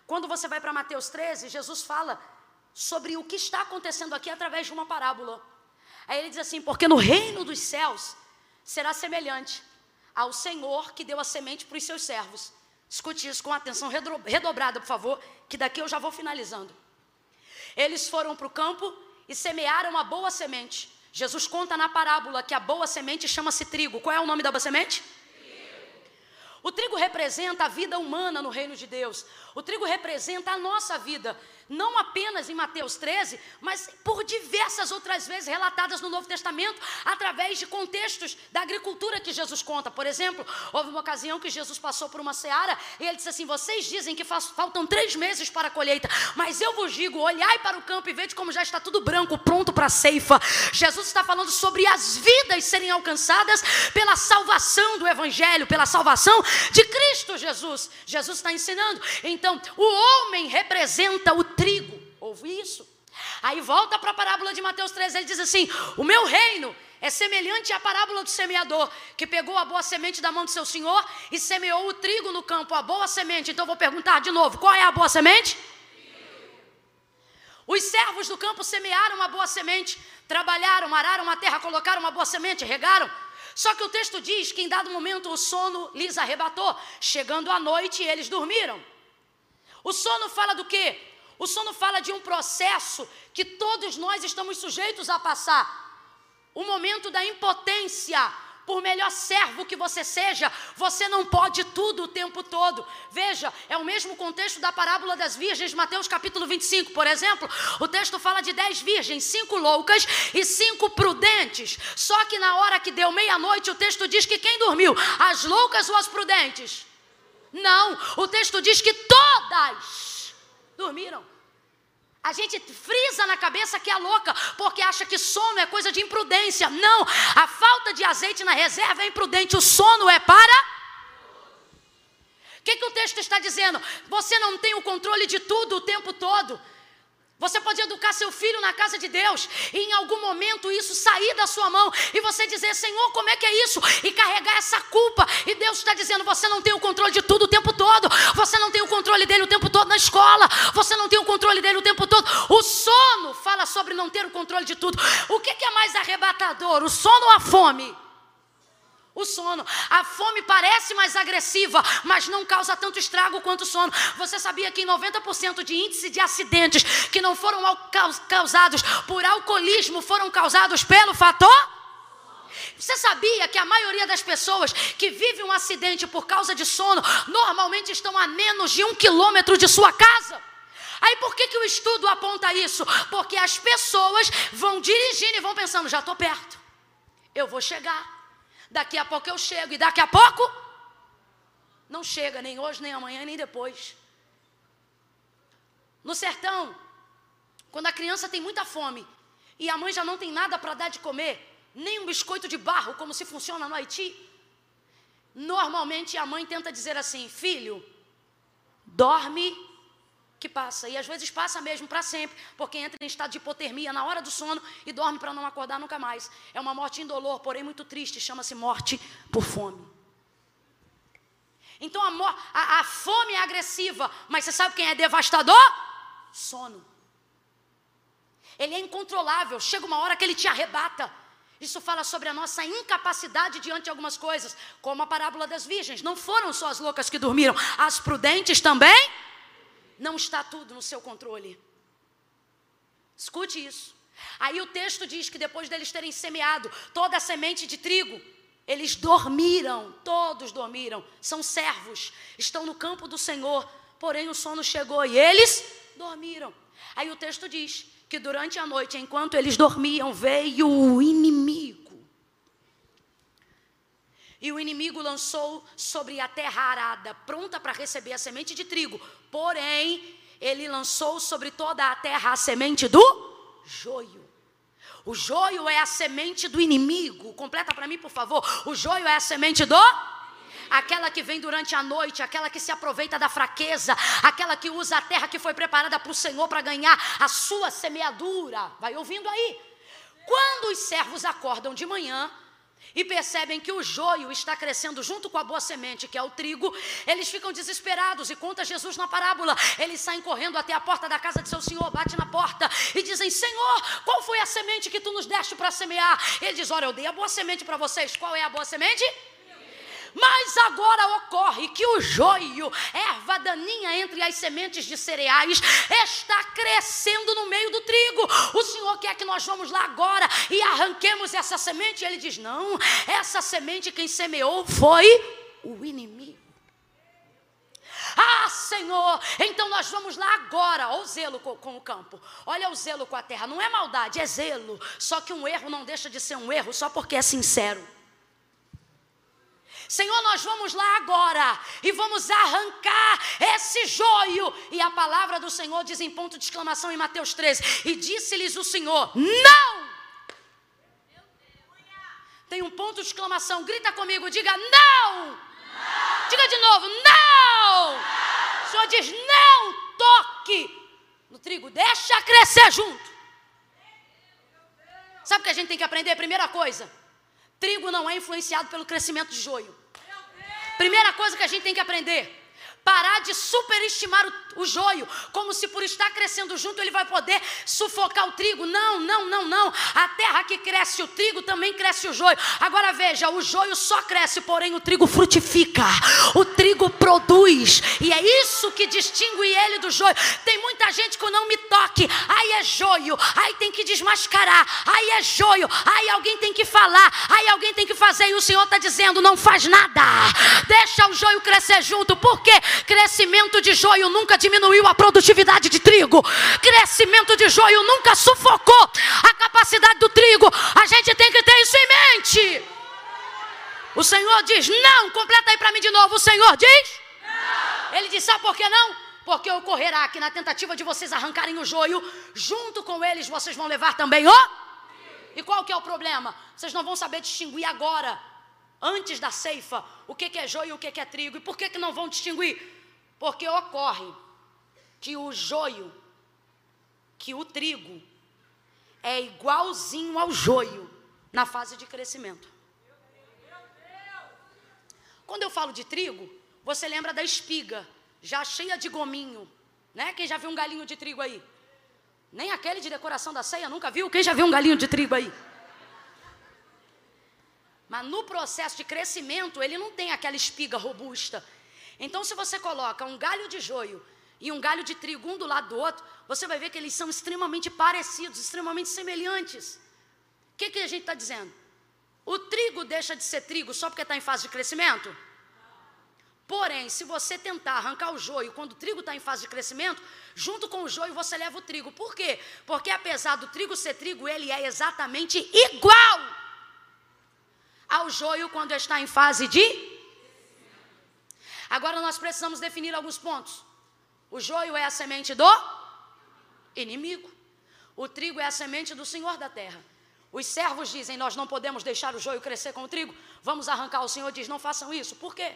Quando você vai para Mateus 13, Jesus fala sobre o que está acontecendo aqui através de uma parábola. Aí ele diz assim: Porque no reino dos céus será semelhante ao Senhor que deu a semente para os seus servos. Escute isso com atenção redobrada, por favor, que daqui eu já vou finalizando. Eles foram para o campo e semearam a boa semente. Jesus conta na parábola que a boa semente chama-se trigo. Qual é o nome da boa semente? O trigo representa a vida humana no reino de Deus. O trigo representa a nossa vida não apenas em Mateus 13, mas por diversas outras vezes relatadas no Novo Testamento, através de contextos da agricultura que Jesus conta. Por exemplo, houve uma ocasião que Jesus passou por uma seara e ele disse assim: Vocês dizem que faltam três meses para a colheita, mas eu vos digo: olhai para o campo e vede como já está tudo branco, pronto para a ceifa. Jesus está falando sobre as vidas serem alcançadas pela salvação do Evangelho, pela salvação de Cristo Jesus. Jesus está ensinando. Então, o homem representa o trigo. Ouve isso? Aí volta para a parábola de Mateus 13, ele diz assim: O meu reino é semelhante à parábola do semeador, que pegou a boa semente da mão do seu senhor e semeou o trigo no campo, a boa semente. Então vou perguntar de novo: qual é a boa semente? Os servos do campo semearam uma boa semente, trabalharam, araram a terra, colocaram uma boa semente, regaram. Só que o texto diz que em dado momento o sono lhes arrebatou. Chegando a noite, eles dormiram. O sono fala do quê? O sono fala de um processo que todos nós estamos sujeitos a passar. O momento da impotência. Por melhor servo que você seja, você não pode tudo o tempo todo. Veja, é o mesmo contexto da parábola das virgens, Mateus capítulo 25, por exemplo. O texto fala de dez virgens, cinco loucas e cinco prudentes. Só que na hora que deu meia-noite, o texto diz que quem dormiu? As loucas ou as prudentes? Não, o texto diz que todas dormiram. A gente frisa na cabeça que é louca, porque acha que sono é coisa de imprudência. Não, a falta de azeite na reserva é imprudente, o sono é para. O que, que o texto está dizendo? Você não tem o controle de tudo o tempo todo. Você pode educar seu filho na casa de Deus e em algum momento isso sair da sua mão e você dizer, Senhor, como é que é isso? E carregar essa culpa. E Deus está dizendo, você não tem o controle de tudo o tempo todo. Você não tem o controle dele o tempo todo na escola. Você não tem o controle dele o tempo todo. O sono fala sobre não ter o controle de tudo. O que, é mais arrebatador, o sono ou a fome? O sono. A fome parece mais agressiva, mas não causa tanto estrago quanto o sono. Você sabia que em 90% de índice de acidentes que não foram causados por alcoolismo foram causados pelo fator? Você sabia que a maioria das pessoas que vivem um acidente por causa de sono normalmente estão a menos de um quilômetro de sua casa? Aí por que, que o estudo aponta isso? Porque as pessoas vão dirigindo e vão pensando: já estou perto, eu vou chegar. Daqui a pouco eu chego, e daqui a pouco não chega, nem hoje, nem amanhã, nem depois. No sertão, quando a criança tem muita fome e a mãe já não tem nada para dar de comer, nem um biscoito de barro, como se funciona no Haiti, normalmente a mãe tenta dizer assim: filho, dorme que passa. E às vezes passa mesmo para sempre, porque entra em estado de hipotermia na hora do sono e dorme para não acordar nunca mais. É uma morte indolor, porém muito triste, chama-se morte por fome. Então a, a, a, fome é agressiva, mas você sabe quem é devastador? Sono. Ele é incontrolável, chega uma hora que ele te arrebata. Isso fala sobre a nossa incapacidade diante de algumas coisas, como a parábola das virgens. Não foram só as loucas que dormiram, as prudentes também não está tudo no seu controle. Escute isso. Aí o texto diz que depois deles terem semeado toda a semente de trigo, eles dormiram, todos dormiram, são servos, estão no campo do Senhor, porém o sono chegou e eles dormiram. Aí o texto diz que durante a noite, enquanto eles dormiam, veio o inimigo. E o inimigo lançou sobre a terra arada, pronta para receber a semente de trigo. Porém, ele lançou sobre toda a terra a semente do joio. O joio é a semente do inimigo. Completa para mim, por favor. O joio é a semente do aquela que vem durante a noite, aquela que se aproveita da fraqueza, aquela que usa a terra que foi preparada para o Senhor para ganhar a sua semeadura. Vai ouvindo aí. Quando os servos acordam de manhã, e percebem que o joio está crescendo junto com a boa semente, que é o trigo, eles ficam desesperados e conta Jesus na parábola. Eles saem correndo até a porta da casa de seu senhor, bate na porta e dizem: Senhor, qual foi a semente que tu nos deste para semear? Ele diz: Olha, eu dei a boa semente para vocês. Qual é a boa semente? Mas agora ocorre que o joio, erva daninha entre as sementes de cereais, está crescendo no meio do trigo. O Senhor quer que nós vamos lá agora e arranquemos essa semente? Ele diz: Não, essa semente quem semeou foi o inimigo. Ah, Senhor, então nós vamos lá agora. Olha o zelo com, com, o campo. Olha o zelo com a terra. Não é maldade, é zelo. Só que um erro não deixa de ser um erro só porque é sincero. Senhor, nós vamos lá agora e vamos arrancar esse joio. E a palavra do Senhor diz em ponto de exclamação em Mateus 13: E disse-lhes o Senhor: Não! Tem um ponto de exclamação, grita comigo, diga não! não. Diga de novo, não! não! O Senhor diz: Não toque no trigo, deixa crescer junto. Sabe o que a gente tem que aprender? Primeira coisa, Trigo não é influenciado pelo crescimento de joio. Primeira coisa que a gente tem que aprender: parar de superestimar o, o joio, como se por estar crescendo junto ele vai poder sufocar o trigo. Não, não, não, não. A terra que cresce o trigo também cresce o joio. Agora veja, o joio só cresce, porém o trigo frutifica. O trigo produz. E é isso que distingue ele do joio. Tem muita gente que não me toque. Aí é joio. Aí tem que desmascarar. Aí é joio. Aí alguém tem que falar. Aí alguém tem que fazer. E o Senhor está dizendo: não faz nada. Deixa o joio crescer junto. Por quê? Crescimento de joio nunca diminuiu a produtividade de trigo. Crescimento de joio nunca sufocou a capacidade do trigo. A gente tem que ter isso em mente. O Senhor diz não. Completa aí para mim de novo. O Senhor diz não. Ele diz: sabe por que não? Porque ocorrerá que na tentativa de vocês arrancarem o joio, junto com eles vocês vão levar também o. E qual que é o problema? Vocês não vão saber distinguir agora antes da ceifa, o que, é joio e o que, é trigo. E por que, que não vão distinguir? Porque ocorre que o joio, que o trigo, é igualzinho ao joio na fase de crescimento. Quando eu falo de trigo, você lembra da espiga, já cheia de gominho, né? Quem já viu um galinho de trigo aí? Nem aquele de decoração da ceia nunca viu? Quem já viu um galinho de trigo aí? Mas no processo de crescimento, ele não tem aquela espiga robusta. Então, se você coloca um galho de joio e um galho de trigo um do lado do outro, você vai ver que eles são extremamente parecidos, extremamente semelhantes. O que, que a gente está dizendo? O trigo deixa de ser trigo só porque está em fase de crescimento? Porém, se você tentar arrancar o joio quando o trigo está em fase de crescimento, junto com o joio você leva o trigo. Por quê? Porque apesar do trigo ser trigo, ele é exatamente igual ao joio quando está em fase de. Agora nós precisamos definir alguns pontos. O joio é a semente do inimigo. O trigo é a semente do Senhor da terra. Os servos dizem: Nós não podemos deixar o joio crescer com o trigo, vamos arrancar. O Senhor diz: Não façam isso. Por quê?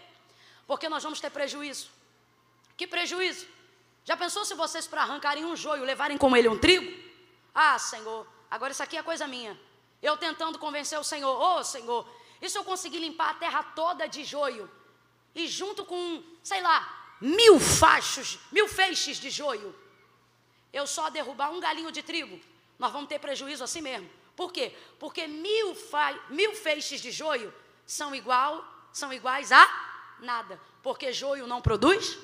Porque nós vamos ter prejuízo. Que prejuízo? Já pensou se vocês, para arrancarem um joio, levarem com ele um trigo? Ah, Senhor, agora isso aqui é coisa minha. Eu tentando convencer o Senhor: Ô oh, Senhor, e se eu conseguir limpar a terra toda de joio? E junto com, sei lá, mil fachos, mil feixes de joio, eu só derrubar um galinho de trigo, nós vamos ter prejuízo assim mesmo. Por quê? Porque mil, mil feixes de joio são, igual, são iguais a nada. Porque joio não produz,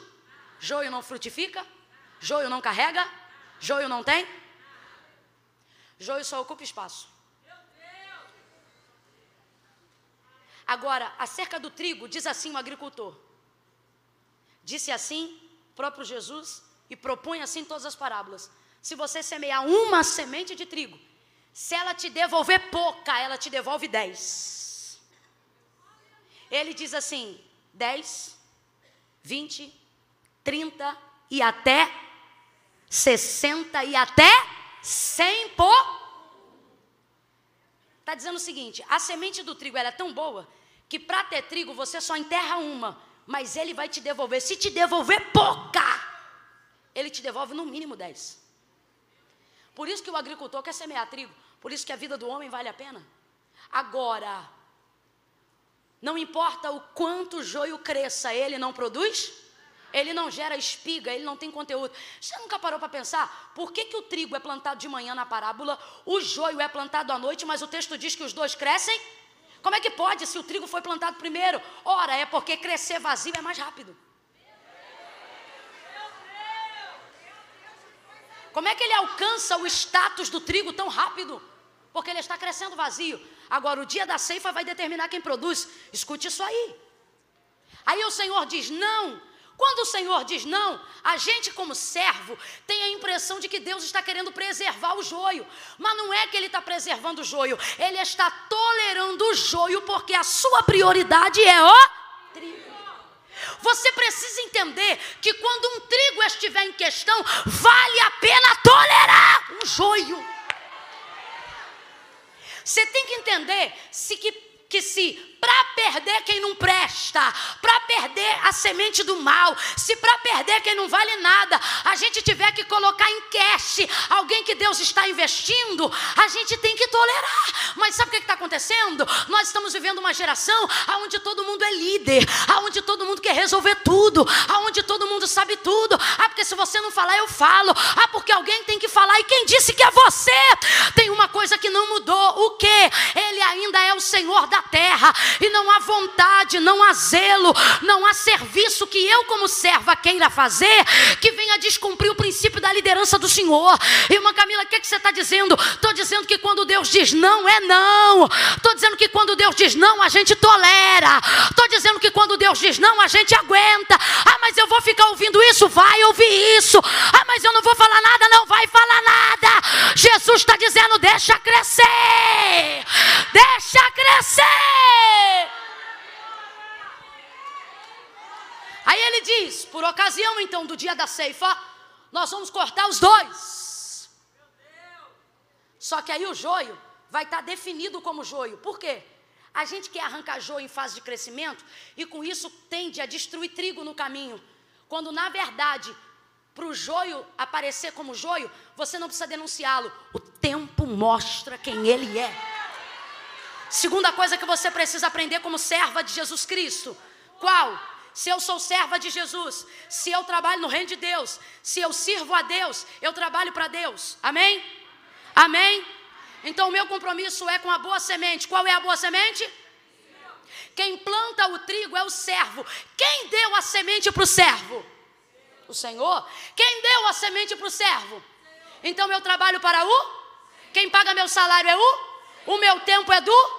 joio não frutifica, joio não carrega, joio não tem. Joio só ocupa espaço. Agora, acerca do trigo, diz assim o agricultor. Disse assim o próprio Jesus e propõe assim todas as parábolas. Se você semear uma semente de trigo, se ela te devolver pouca, ela te devolve dez. Ele diz assim: dez, vinte, trinta e até sessenta e até cem por. Está dizendo o seguinte: a semente do trigo é tão boa que para ter trigo você só enterra uma, mas ele vai te devolver. Se te devolver pouca, ele te devolve no mínimo 10. Por isso que o agricultor quer semear trigo, por isso que a vida do homem vale a pena. Agora, não importa o quanto o joio cresça, ele não produz, ele não gera espiga, ele não tem conteúdo. Você nunca parou para pensar por que, que o trigo é plantado de manhã na parábola, o joio é plantado à noite, mas o texto diz que os dois crescem? Como é que pode se o trigo foi plantado primeiro? Ora, é porque crescer vazio é mais rápido. Como é que ele alcança o status do trigo tão rápido? Porque ele está crescendo vazio. Agora, o dia da ceifa vai determinar quem produz. Escute isso aí. Aí o Senhor diz: não. Quando o Senhor diz não, a gente, como servo, tem a impressão de que Deus está querendo preservar o joio. Mas não é que Ele está preservando o joio, Ele está tolerando o joio, porque a sua prioridade é o trigo. Você precisa entender que quando um trigo estiver em questão, vale a pena tolerar um joio. Você tem que entender se que, que se para perder quem não presta, para perder a semente do mal, se para perder quem não vale nada, a gente tiver que colocar em cash alguém que Deus está investindo, a gente tem que tolerar. Mas sabe o que está acontecendo? Nós estamos vivendo uma geração onde todo mundo é líder, onde todo mundo quer resolver tudo, onde todo mundo sabe tudo. Ah, porque se você não falar, eu falo. Ah, porque alguém tem que falar. E quem disse que é você? Tem uma coisa que não mudou. O que? Ele ainda é o Senhor da terra e não há vontade, não há zelo, não há serviço que eu, como serva, queira fazer que venha descumprir o princípio da liderança do Senhor. Irmã Camila, o que, é que você está dizendo? Estou dizendo que quando Deus diz não, é não. Estou dizendo que quando Deus diz não, a gente tolera. Estou dizendo que quando Deus diz não, a gente aguenta. Ah, mas eu vou ficar ouvindo isso? Vai ouvir isso. Ah, mas eu não vou falar nada? Não vai falar nada. Jesus está dizendo: deixa crescer. Deixa crescer. Aí ele diz: por ocasião então do dia da ceifa, nós vamos cortar os dois. Só que aí o joio vai estar definido como joio. Por quê? A gente quer arrancar joio em fase de crescimento e com isso tende a destruir trigo no caminho. Quando na verdade, para o joio aparecer como joio, você não precisa denunciá-lo. O tempo mostra quem ele é. Segunda coisa que você precisa aprender como serva de Jesus Cristo: qual? Se eu sou serva de Jesus, se eu trabalho no reino de Deus, se eu sirvo a Deus, eu trabalho para Deus. Amém? Amém? Então o meu compromisso é com a boa semente. Qual é a boa semente? Quem planta o trigo é o servo. Quem deu a semente para o servo? O Senhor. Quem deu a semente para o servo? Então eu trabalho para o? Quem paga meu salário é o? O meu tempo é do?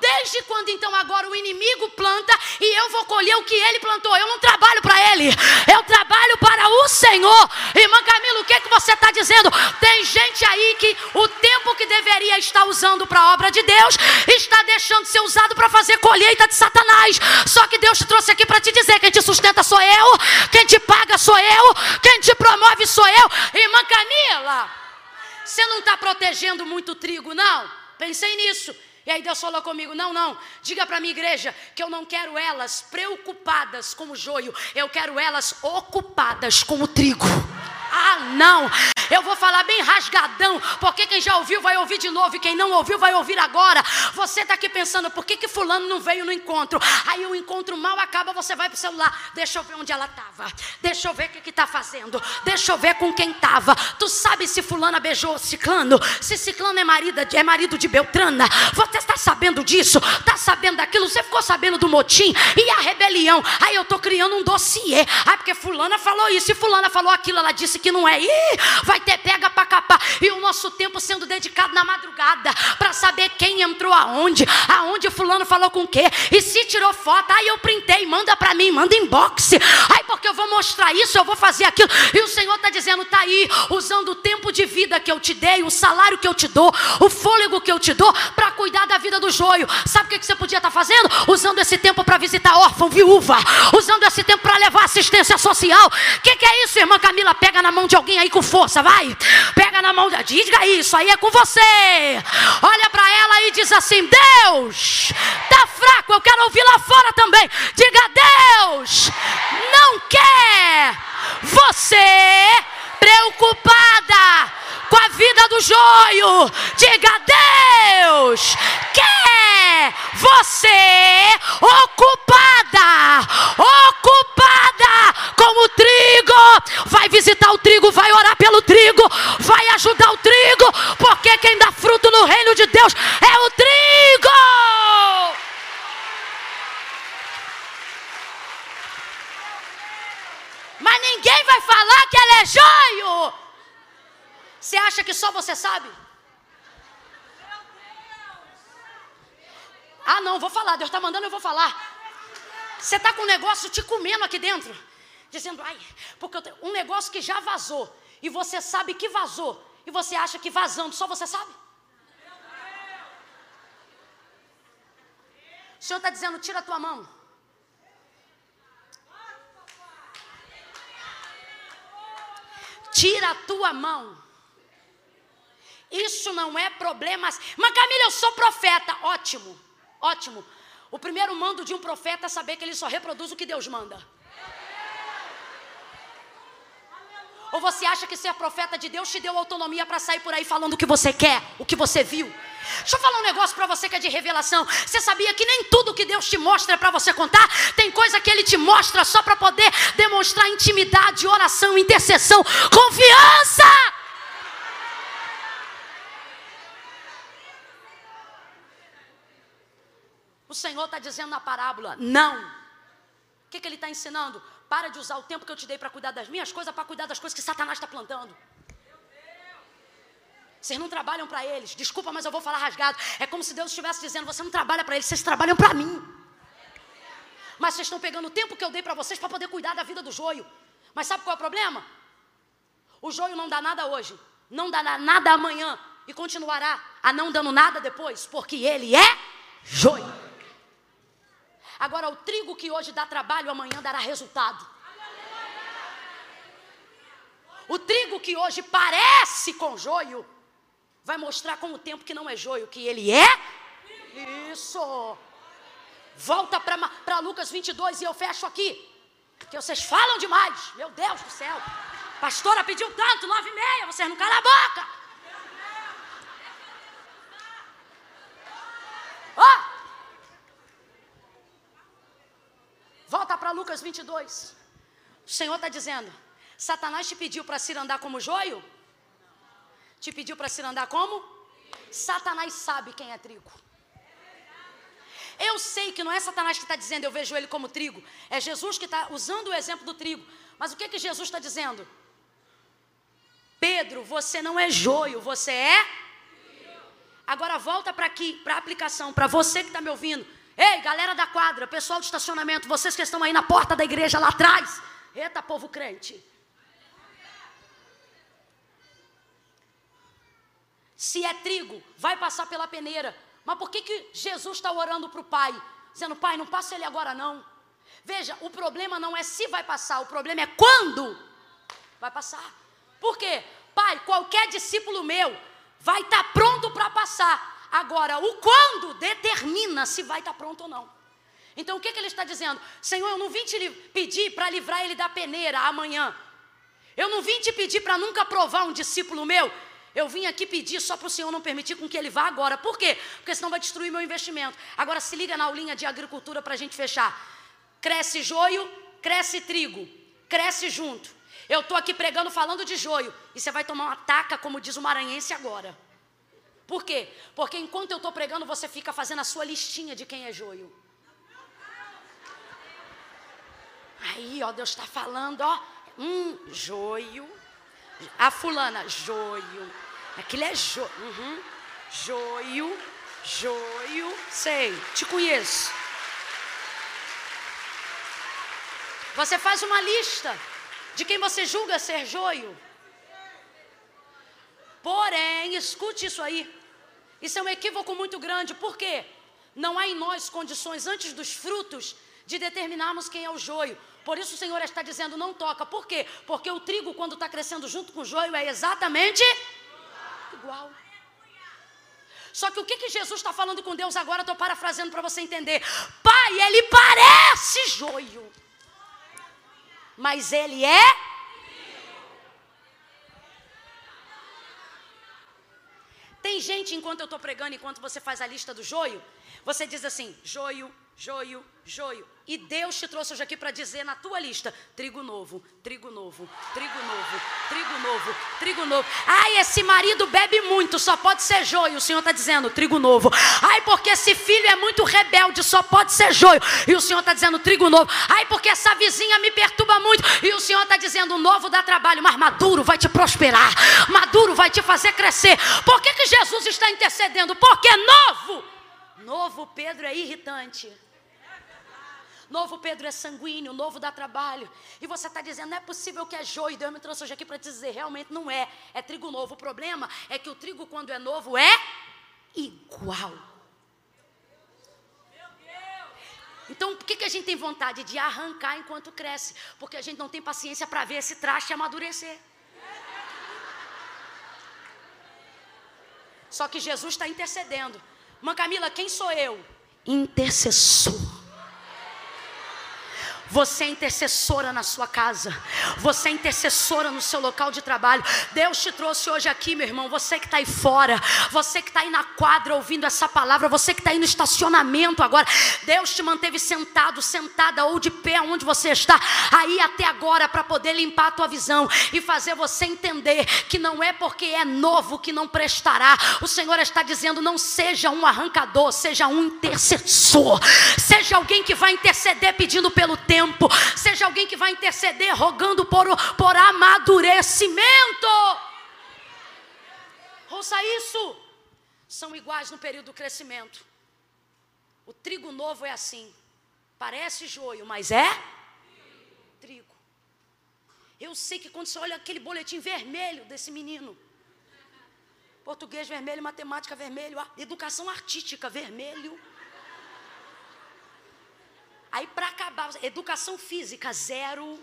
Desde quando então agora o inimigo planta e eu vou colher o que ele plantou? Eu não trabalho para ele, eu trabalho para o Senhor. Irmã Camila, o que, é que você está dizendo? Tem gente aí que o tempo que deveria estar usando para a obra de Deus está deixando de ser usado para fazer colheita de Satanás. Só que Deus te trouxe aqui para te dizer: quem te sustenta sou eu, quem te paga sou eu, quem te promove sou eu. Irmã Camila, você não está protegendo muito trigo, não? Pensei nisso. E aí Deus falou comigo: não, não, diga para minha igreja que eu não quero elas preocupadas com o joio, eu quero elas ocupadas com o trigo. Ah, não. Eu vou falar bem rasgadão, porque quem já ouviu vai ouvir de novo e quem não ouviu vai ouvir agora. Você está aqui pensando, por que, que fulano não veio no encontro? Aí o encontro mal acaba, você vai para o celular, deixa eu ver onde ela estava, deixa eu ver o que está fazendo, deixa eu ver com quem estava. Tu sabe se fulana beijou ciclano, se ciclano é marido, é marido de Beltrana, você está sabendo disso, está sabendo daquilo, você ficou sabendo do motim e a rebelião. Aí eu estou criando um dossiê, ah, porque fulana falou isso e fulana falou aquilo, ela disse que não é, Ih, vai ter pega para capar. E o nosso tempo sendo dedicado na madrugada para saber quem entrou aonde, aonde fulano falou com o quê. E se tirou foto, aí eu printei, manda para mim, manda inbox. Aí porque eu vou mostrar isso, eu vou fazer aquilo. E o Senhor está dizendo, tá aí, usando o tempo de vida que eu te dei, o salário que eu te dou, o fôlego que eu te dou para cuidar da vida do joio. Sabe o que, que você podia estar tá fazendo? Usando esse tempo para visitar órfão, viúva, usando esse tempo para levar assistência social. O que, que é isso, irmã Camila? Pega na mão de alguém aí com força, vai. Pega na mão, diga isso, aí é com você. Olha para ela e diz assim: Deus, tá fraco, eu quero ouvir lá fora também. Diga, Deus, não quer você preocupada com a vida do joio. Diga, Deus quer você ocupada, ocupada com o trigo. Vai visitar o trigo, vai orar pelo trigo, vai ajudar o trigo, porque quem dá fruto no reino de Deus é o trigo. Mas ninguém vai falar que ela é joio. Você acha que só você sabe? Ah, não, vou falar. Deus está mandando, eu vou falar. Você está com um negócio te comendo aqui dentro. Dizendo, ai, porque um negócio que já vazou. E você sabe que vazou. E você acha que vazando, só você sabe? O Senhor está dizendo, tira a tua mão. Tira a tua mão. Isso não é problema. Mas Camila, eu sou profeta. Ótimo, ótimo. O primeiro mando de um profeta é saber que ele só reproduz o que Deus manda. Ou você acha que ser profeta de Deus te deu autonomia para sair por aí falando o que você quer, o que você viu? Deixa eu falar um negócio para você que é de revelação. Você sabia que nem tudo que Deus te mostra é para você contar? Tem coisa que Ele te mostra só para poder demonstrar intimidade, oração, intercessão, confiança. O Senhor está dizendo na parábola: não. O que, que Ele está ensinando? Para de usar o tempo que eu te dei para cuidar das minhas coisas para cuidar das coisas que Satanás está plantando. Vocês não trabalham para eles. Desculpa, mas eu vou falar rasgado. É como se Deus estivesse dizendo: você não trabalha para eles, vocês trabalham para mim. Mas vocês estão pegando o tempo que eu dei para vocês para poder cuidar da vida do joio. Mas sabe qual é o problema? O joio não dá nada hoje, não dá nada amanhã e continuará a não dando nada depois, porque ele é joio. Agora, o trigo que hoje dá trabalho, amanhã dará resultado. O trigo que hoje parece com joio, vai mostrar com o tempo que não é joio, que ele é. Isso. Volta para Lucas 22 e eu fecho aqui. Que vocês falam demais. Meu Deus do céu. Pastora pediu tanto, nove e meia, vocês não calam a boca. Ó. Oh. Volta para Lucas 22. O Senhor está dizendo: Satanás te pediu para se andar como joio? Te pediu para se andar como? Satanás sabe quem é trigo. Eu sei que não é Satanás que está dizendo eu vejo ele como trigo, é Jesus que está usando o exemplo do trigo. Mas o que, que Jesus está dizendo? Pedro, você não é joio, você é. Agora volta para aqui, para a aplicação, para você que está me ouvindo. Ei, galera da quadra, pessoal do estacionamento, vocês que estão aí na porta da igreja lá atrás. Eita, povo crente. Se é trigo, vai passar pela peneira. Mas por que, que Jesus está orando para o Pai? Dizendo, Pai, não passa ele agora não. Veja, o problema não é se vai passar, o problema é quando vai passar. Por quê? Pai, qualquer discípulo meu vai estar tá pronto para passar. Agora, o quando determina se vai estar tá pronto ou não. Então, o que, que ele está dizendo? Senhor, eu não vim te pedir para livrar ele da peneira amanhã. Eu não vim te pedir para nunca provar um discípulo meu. Eu vim aqui pedir só para o Senhor não permitir com que ele vá agora. Por quê? Porque senão vai destruir meu investimento. Agora se liga na aulinha de agricultura para a gente fechar. Cresce joio, cresce trigo. Cresce junto. Eu estou aqui pregando falando de joio. E você vai tomar uma taca, como diz o maranhense agora. Por quê? Porque enquanto eu estou pregando, você fica fazendo a sua listinha de quem é joio. Aí, ó, Deus está falando, ó. Um joio. A fulana, joio. Aquilo é joio. Uhum. Joio, joio. Sei, te conheço. Você faz uma lista de quem você julga ser joio. Porém, escute isso aí. Isso é um equívoco muito grande. Por quê? Não há em nós condições antes dos frutos de determinarmos quem é o joio. Por isso o Senhor está dizendo não toca. Por quê? Porque o trigo, quando está crescendo junto com o joio, é exatamente igual. Só que o que, que Jesus está falando com Deus agora? Estou parafraseando para você entender. Pai, ele parece joio mas ele é. Gente, enquanto eu estou pregando, enquanto você faz a lista do joio, você diz assim: joio, joio, joio. E Deus te trouxe hoje aqui para dizer na tua lista: trigo novo, trigo novo, trigo novo, trigo novo, trigo novo. Ai, esse marido bebe muito, só pode ser joio. O Senhor está dizendo: trigo novo. Ai, porque esse filho é muito rebelde, só pode ser joio. E o Senhor está dizendo: trigo novo. Ai, porque essa vizinha me perturba muito. E o Senhor está dizendo: novo dá trabalho, mas maduro vai te prosperar. Maduro vai te fazer crescer. Por que, que Jesus está intercedendo? Porque novo. Novo Pedro é irritante. Novo Pedro é sanguíneo, novo dá trabalho. E você está dizendo, não é possível que é joio. Deus me trouxe hoje aqui para te dizer, realmente não é. É trigo novo. O problema é que o trigo, quando é novo, é igual. Então, por que, que a gente tem vontade de arrancar enquanto cresce? Porque a gente não tem paciência para ver esse traste amadurecer. Só que Jesus está intercedendo. Mãe Camila, quem sou eu? Intercessor. Você é intercessora na sua casa. Você é intercessora no seu local de trabalho. Deus te trouxe hoje aqui, meu irmão. Você que está aí fora. Você que está aí na quadra ouvindo essa palavra. Você que está aí no estacionamento agora. Deus te manteve sentado, sentada ou de pé onde você está. Aí até agora para poder limpar a tua visão e fazer você entender que não é porque é novo que não prestará. O Senhor está dizendo: não seja um arrancador, seja um intercessor. Seja alguém que vai interceder pedindo pelo tempo tempo. Seja alguém que vai interceder, rogando por, por amadurecimento. Ouça isso. São iguais no período do crescimento. O trigo novo é assim. Parece joio, mas é trigo. Eu sei que quando você olha aquele boletim vermelho desse menino, português vermelho, matemática vermelho, educação artística vermelho, Aí para acabar, educação física, zero.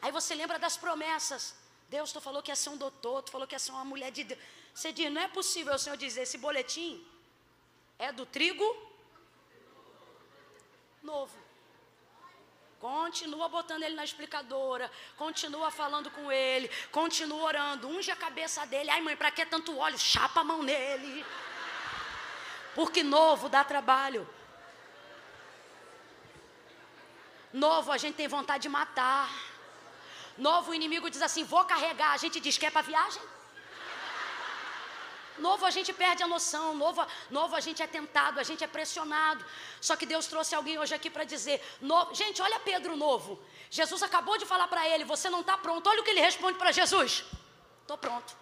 Aí você lembra das promessas. Deus, tu falou que ia ser um doutor, tu falou que ia ser uma mulher de Deus. Você diz, não é possível o Senhor dizer, esse boletim é do trigo novo. Continua botando ele na explicadora, continua falando com ele, continua orando, unge a cabeça dele. Ai, mãe, para que tanto óleo? Chapa a mão nele. Porque novo dá trabalho. Novo, a gente tem vontade de matar. Novo, o inimigo diz assim: vou carregar. A gente diz: quer para viagem? Novo a gente perde a noção, novo, novo a gente é tentado, a gente é pressionado. Só que Deus trouxe alguém hoje aqui para dizer: novo. gente, olha Pedro novo. Jesus acabou de falar para ele: você não está pronto. Olha o que ele responde para Jesus: estou pronto.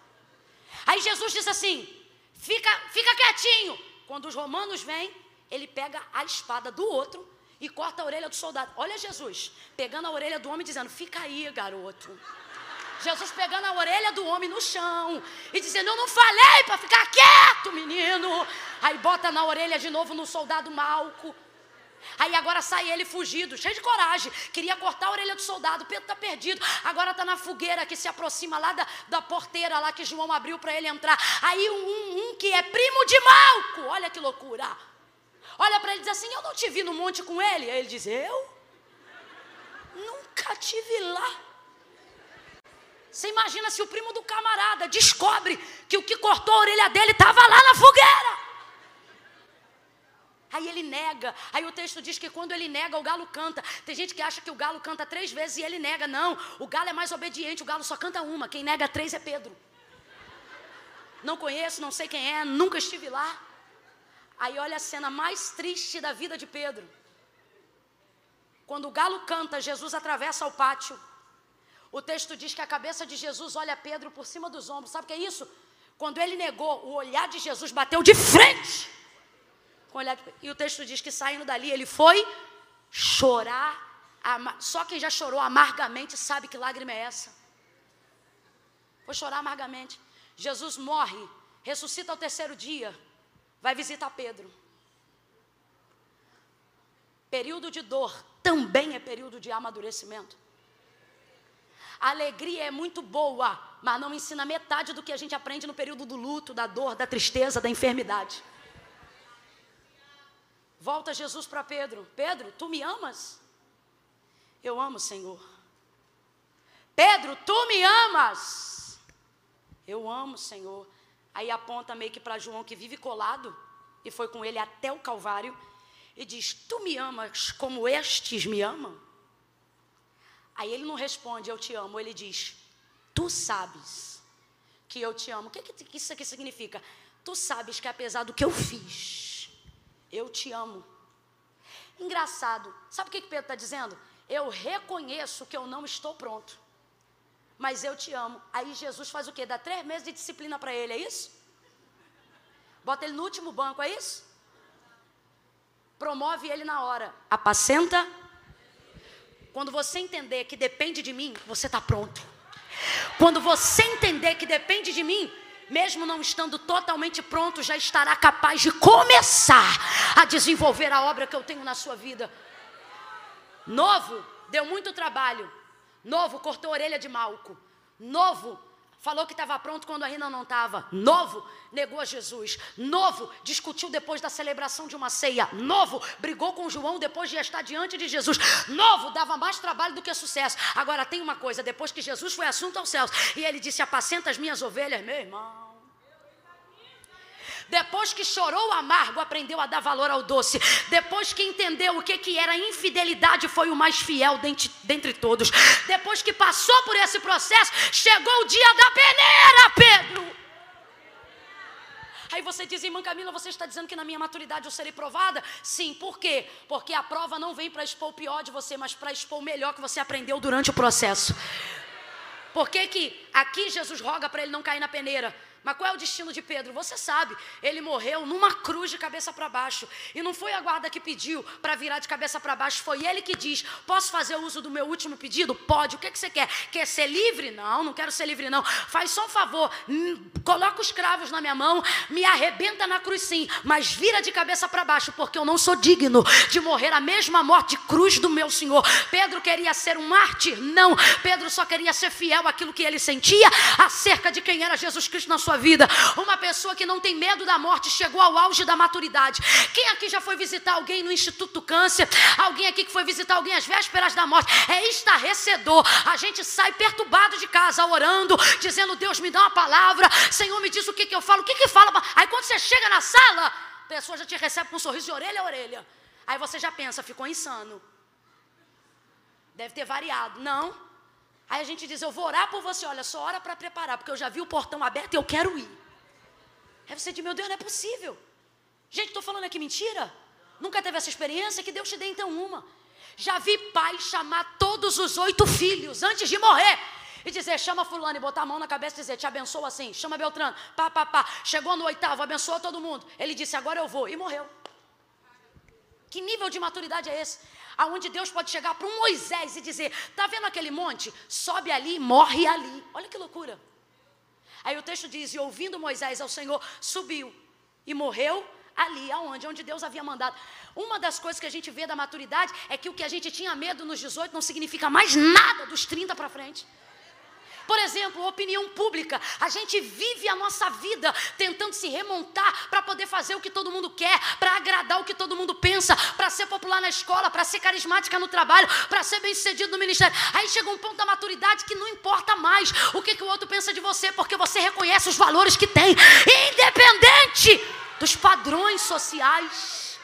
Aí Jesus diz assim: fica, fica quietinho. Quando os romanos vêm, ele pega a espada do outro e corta a orelha do soldado. Olha Jesus, pegando a orelha do homem, dizendo: fica aí, garoto. Jesus pegando a orelha do homem no chão e dizendo: Eu não falei para ficar quieto, menino. Aí bota na orelha de novo no soldado Malco. Aí agora sai ele fugido, cheio de coragem. Queria cortar a orelha do soldado. Pedro está perdido. Agora está na fogueira que se aproxima lá da, da porteira lá que João abriu para ele entrar. Aí um, um, um, que é primo de Malco. Olha que loucura. Olha para ele e diz assim: Eu não te vi no monte com ele. Aí ele diz: Eu? Nunca te vi lá. Você imagina se o primo do camarada descobre que o que cortou a orelha dele estava lá na fogueira. Aí ele nega. Aí o texto diz que quando ele nega, o galo canta. Tem gente que acha que o galo canta três vezes e ele nega. Não, o galo é mais obediente, o galo só canta uma. Quem nega três é Pedro. Não conheço, não sei quem é, nunca estive lá. Aí olha a cena mais triste da vida de Pedro. Quando o galo canta, Jesus atravessa o pátio. O texto diz que a cabeça de Jesus olha Pedro por cima dos ombros. Sabe o que é isso? Quando ele negou, o olhar de Jesus bateu de frente. E o texto diz que saindo dali, ele foi chorar. Só quem já chorou amargamente sabe que lágrima é essa. Foi chorar amargamente. Jesus morre, ressuscita ao terceiro dia, vai visitar Pedro. Período de dor também é período de amadurecimento. A alegria é muito boa, mas não ensina metade do que a gente aprende no período do luto, da dor, da tristeza, da enfermidade. Volta Jesus para Pedro: Pedro, tu me amas? Eu amo, Senhor. Pedro, tu me amas? Eu amo, Senhor. Aí aponta meio que para João que vive colado e foi com ele até o Calvário e diz: Tu me amas como estes me amam? Aí ele não responde, eu te amo, ele diz, tu sabes que eu te amo. O que, que isso aqui significa? Tu sabes que apesar do que eu fiz, eu te amo. Engraçado, sabe o que, que Pedro está dizendo? Eu reconheço que eu não estou pronto, mas eu te amo. Aí Jesus faz o quê? Dá três meses de disciplina para ele, é isso? Bota ele no último banco, é isso? Promove ele na hora. Apacenta quando você entender que depende de mim, você está pronto. Quando você entender que depende de mim, mesmo não estando totalmente pronto, já estará capaz de começar a desenvolver a obra que eu tenho na sua vida. Novo, deu muito trabalho. Novo, cortou a orelha de Malco. Novo, falou que estava pronto quando ainda não estava. Novo, negou a Jesus. Novo, discutiu depois da celebração de uma ceia. Novo, brigou com João depois de estar diante de Jesus. Novo, dava mais trabalho do que sucesso. Agora tem uma coisa: depois que Jesus foi assunto aos céus e ele disse: Apacenta as minhas ovelhas, meu irmão. Depois que chorou o amargo, aprendeu a dar valor ao doce. Depois que entendeu o que, que era infidelidade, foi o mais fiel dentre, dentre todos. Depois que passou por esse processo, chegou o dia da peneira, Pedro. Aí você diz, irmã Camila, você está dizendo que na minha maturidade eu serei provada? Sim, por quê? Porque a prova não vem para expor o pior de você, mas para expor o melhor que você aprendeu durante o processo. Por que, que aqui Jesus roga para ele não cair na peneira? Mas qual é o destino de Pedro? Você sabe, ele morreu numa cruz de cabeça para baixo. E não foi a guarda que pediu para virar de cabeça para baixo, foi ele que diz: Posso fazer uso do meu último pedido? Pode. O que, que você quer? Quer ser livre? Não, não quero ser livre, não. Faz só um favor, hum, coloca os cravos na minha mão, me arrebenta na cruz sim, mas vira de cabeça para baixo, porque eu não sou digno de morrer a mesma morte de cruz do meu Senhor. Pedro queria ser um mártir? Não. Pedro só queria ser fiel àquilo que ele sentia acerca de quem era Jesus Cristo na sua sua vida. Uma pessoa que não tem medo da morte chegou ao auge da maturidade. Quem aqui já foi visitar alguém no Instituto do Câncer? Alguém aqui que foi visitar alguém às vésperas da morte? É estarrecedor. A gente sai perturbado de casa, orando, dizendo: Deus me dá uma palavra, Senhor me diz o que, que eu falo, o que, que fala. Aí quando você chega na sala, a pessoa já te recebe com um sorriso de orelha a orelha. Aí você já pensa, ficou insano. Deve ter variado. Não. Aí a gente diz: Eu vou orar por você. Olha, só ora para preparar, porque eu já vi o portão aberto e eu quero ir. Aí você diz, meu Deus, não é possível. Gente, estou falando aqui mentira? Nunca teve essa experiência? Que Deus te dê então uma. Já vi pai chamar todos os oito filhos antes de morrer e dizer: chama Fulano e botar a mão na cabeça e dizer: te abençoa assim, chama Beltrano, pá, pá, pá. Chegou no oitavo, abençoa todo mundo. Ele disse: agora eu vou, e morreu. Que nível de maturidade é esse? Aonde Deus pode chegar para um Moisés e dizer: tá vendo aquele monte? Sobe ali, morre ali. Olha que loucura. Aí o texto diz: e ouvindo Moisés ao Senhor, subiu e morreu ali, aonde? Onde Deus havia mandado. Uma das coisas que a gente vê da maturidade é que o que a gente tinha medo nos 18 não significa mais nada dos 30 para frente. Por exemplo, opinião pública. A gente vive a nossa vida tentando se remontar para poder fazer o que todo mundo quer, para agradar o que todo mundo pensa, para ser popular na escola, para ser carismática no trabalho, para ser bem-sucedido no ministério. Aí chega um ponto da maturidade que não importa mais o que, que o outro pensa de você, porque você reconhece os valores que tem, independente dos padrões sociais.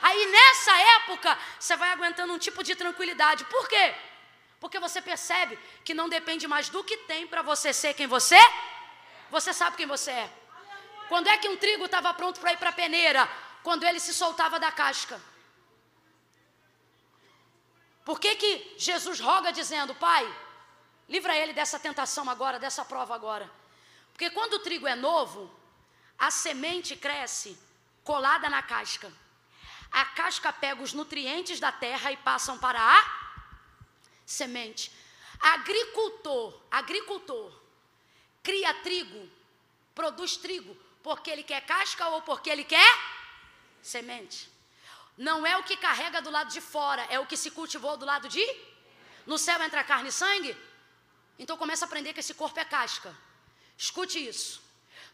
Aí nessa época, você vai aguentando um tipo de tranquilidade. Por quê? Porque você percebe que não depende mais do que tem para você ser quem você é. Você sabe quem você é. Quando é que um trigo estava pronto para ir para a peneira? Quando ele se soltava da casca. Por que, que Jesus roga dizendo, Pai, livra ele dessa tentação agora, dessa prova agora? Porque quando o trigo é novo, a semente cresce colada na casca. A casca pega os nutrientes da terra e passam para a semente. Agricultor, agricultor, cria trigo, produz trigo, porque ele quer casca ou porque ele quer semente. Não é o que carrega do lado de fora, é o que se cultivou do lado de. No céu entra carne e sangue? Então começa a aprender que esse corpo é casca. Escute isso.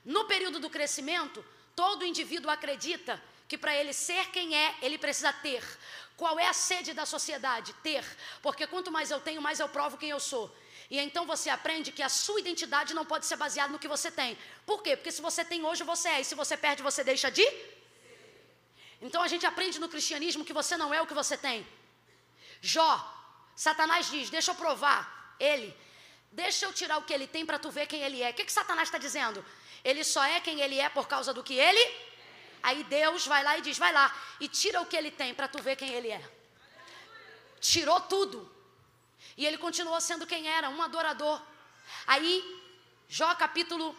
No período do crescimento, todo indivíduo acredita que para ele ser quem é, ele precisa ter. Qual é a sede da sociedade? Ter. Porque quanto mais eu tenho, mais eu provo quem eu sou. E então você aprende que a sua identidade não pode ser baseada no que você tem. Por quê? Porque se você tem hoje, você é. E se você perde, você deixa de? Então a gente aprende no cristianismo que você não é o que você tem. Jó, Satanás diz: Deixa eu provar ele. Deixa eu tirar o que ele tem para tu ver quem ele é. O que, que Satanás está dizendo? Ele só é quem ele é por causa do que ele Aí Deus vai lá e diz: vai lá e tira o que ele tem para tu ver quem ele é. Tirou tudo. E ele continuou sendo quem era, um adorador. Aí, Jó capítulo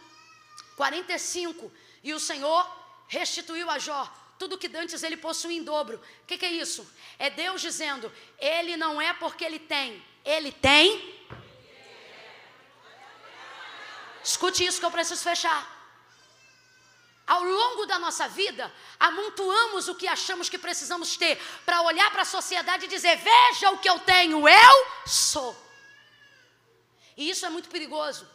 45. E o Senhor restituiu a Jó tudo que dantes ele possuía em dobro. O que, que é isso? É Deus dizendo: Ele não é porque ele tem, ele tem. Escute isso que eu preciso fechar ao longo da nossa vida, amontoamos o que achamos que precisamos ter para olhar para a sociedade e dizer: veja o que eu tenho, eu sou. E isso é muito perigoso,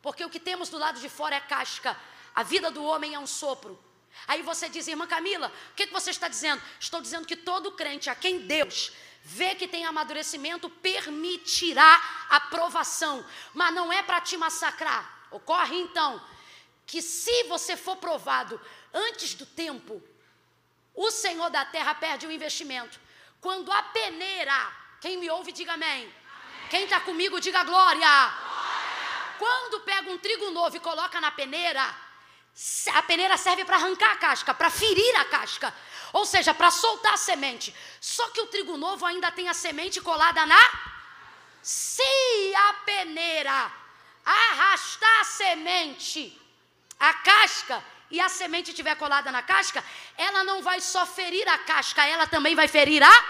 porque o que temos do lado de fora é casca, a vida do homem é um sopro. Aí você diz, irmã Camila, o que, que você está dizendo? Estou dizendo que todo crente a quem Deus vê que tem amadurecimento permitirá aprovação, mas não é para te massacrar. Ocorre então que se você for provado antes do tempo, o Senhor da terra perde o investimento. Quando a peneira, quem me ouve, diga amém. amém. Quem está comigo, diga glória. glória. Quando pega um trigo novo e coloca na peneira, a peneira serve para arrancar a casca, para ferir a casca, ou seja, para soltar a semente. Só que o trigo novo ainda tem a semente colada na. Se a peneira arrastar a semente a casca e a semente estiver colada na casca, ela não vai só ferir a casca, ela também vai ferir a.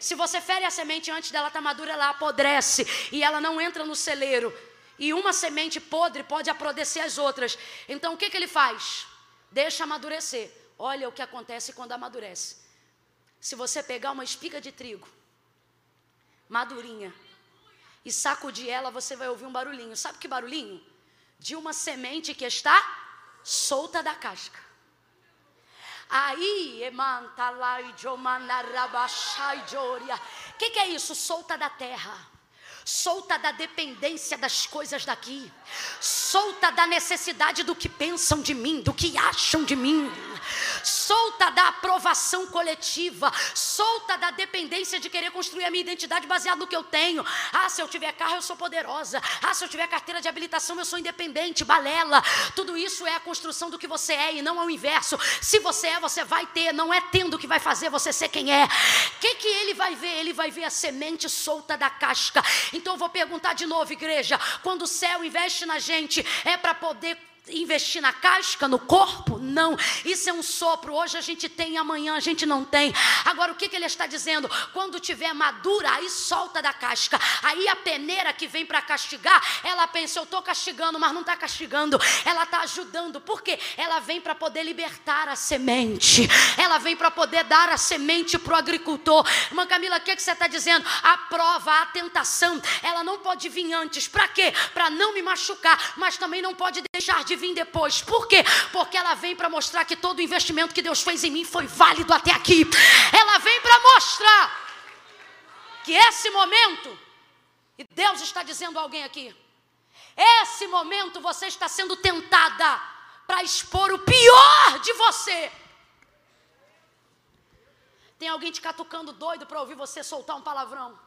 Se você fere a semente antes dela estar tá madura, ela apodrece e ela não entra no celeiro. E uma semente podre pode apodrecer as outras. Então o que, que ele faz? Deixa amadurecer. Olha o que acontece quando amadurece. Se você pegar uma espiga de trigo, madurinha, e sacudir ela, você vai ouvir um barulhinho. Sabe que barulhinho? De uma semente que está solta da casca. Aí, o que, que é isso? Solta da terra solta da dependência das coisas daqui, solta da necessidade do que pensam de mim, do que acham de mim, solta da aprovação coletiva, solta da dependência de querer construir a minha identidade baseada no que eu tenho. Ah, se eu tiver carro, eu sou poderosa. Ah, se eu tiver carteira de habilitação, eu sou independente, balela. Tudo isso é a construção do que você é e não é o inverso. Se você é, você vai ter, não é tendo que vai fazer você ser quem é. O que, que ele vai ver? Ele vai ver a semente solta da casca. Então eu vou perguntar de novo, igreja: quando o céu investe na gente, é para poder investir na casca, no corpo? Não. Isso é um sopro. Hoje a gente tem, amanhã a gente não tem. Agora, o que, que ele está dizendo? Quando tiver madura, aí solta da casca. Aí a peneira que vem para castigar, ela pensa: eu estou castigando, mas não está castigando. Ela está ajudando. Por quê? Ela vem para poder libertar a semente. Ela vem para poder dar a semente para o agricultor. Irmã Camila, o que, que você está dizendo? A prova, a tentação, ela não pode vir antes. Para quê? Para não me machucar, mas também não pode deixar de vir depois. Por quê? Porque ela vem para mostrar que todo o investimento que Deus fez em mim foi válido até aqui. Ela vem para mostrar que esse momento, e Deus está dizendo a alguém aqui, esse momento você está sendo tentada para expor o pior de você. Tem alguém te catucando doido para ouvir você soltar um palavrão.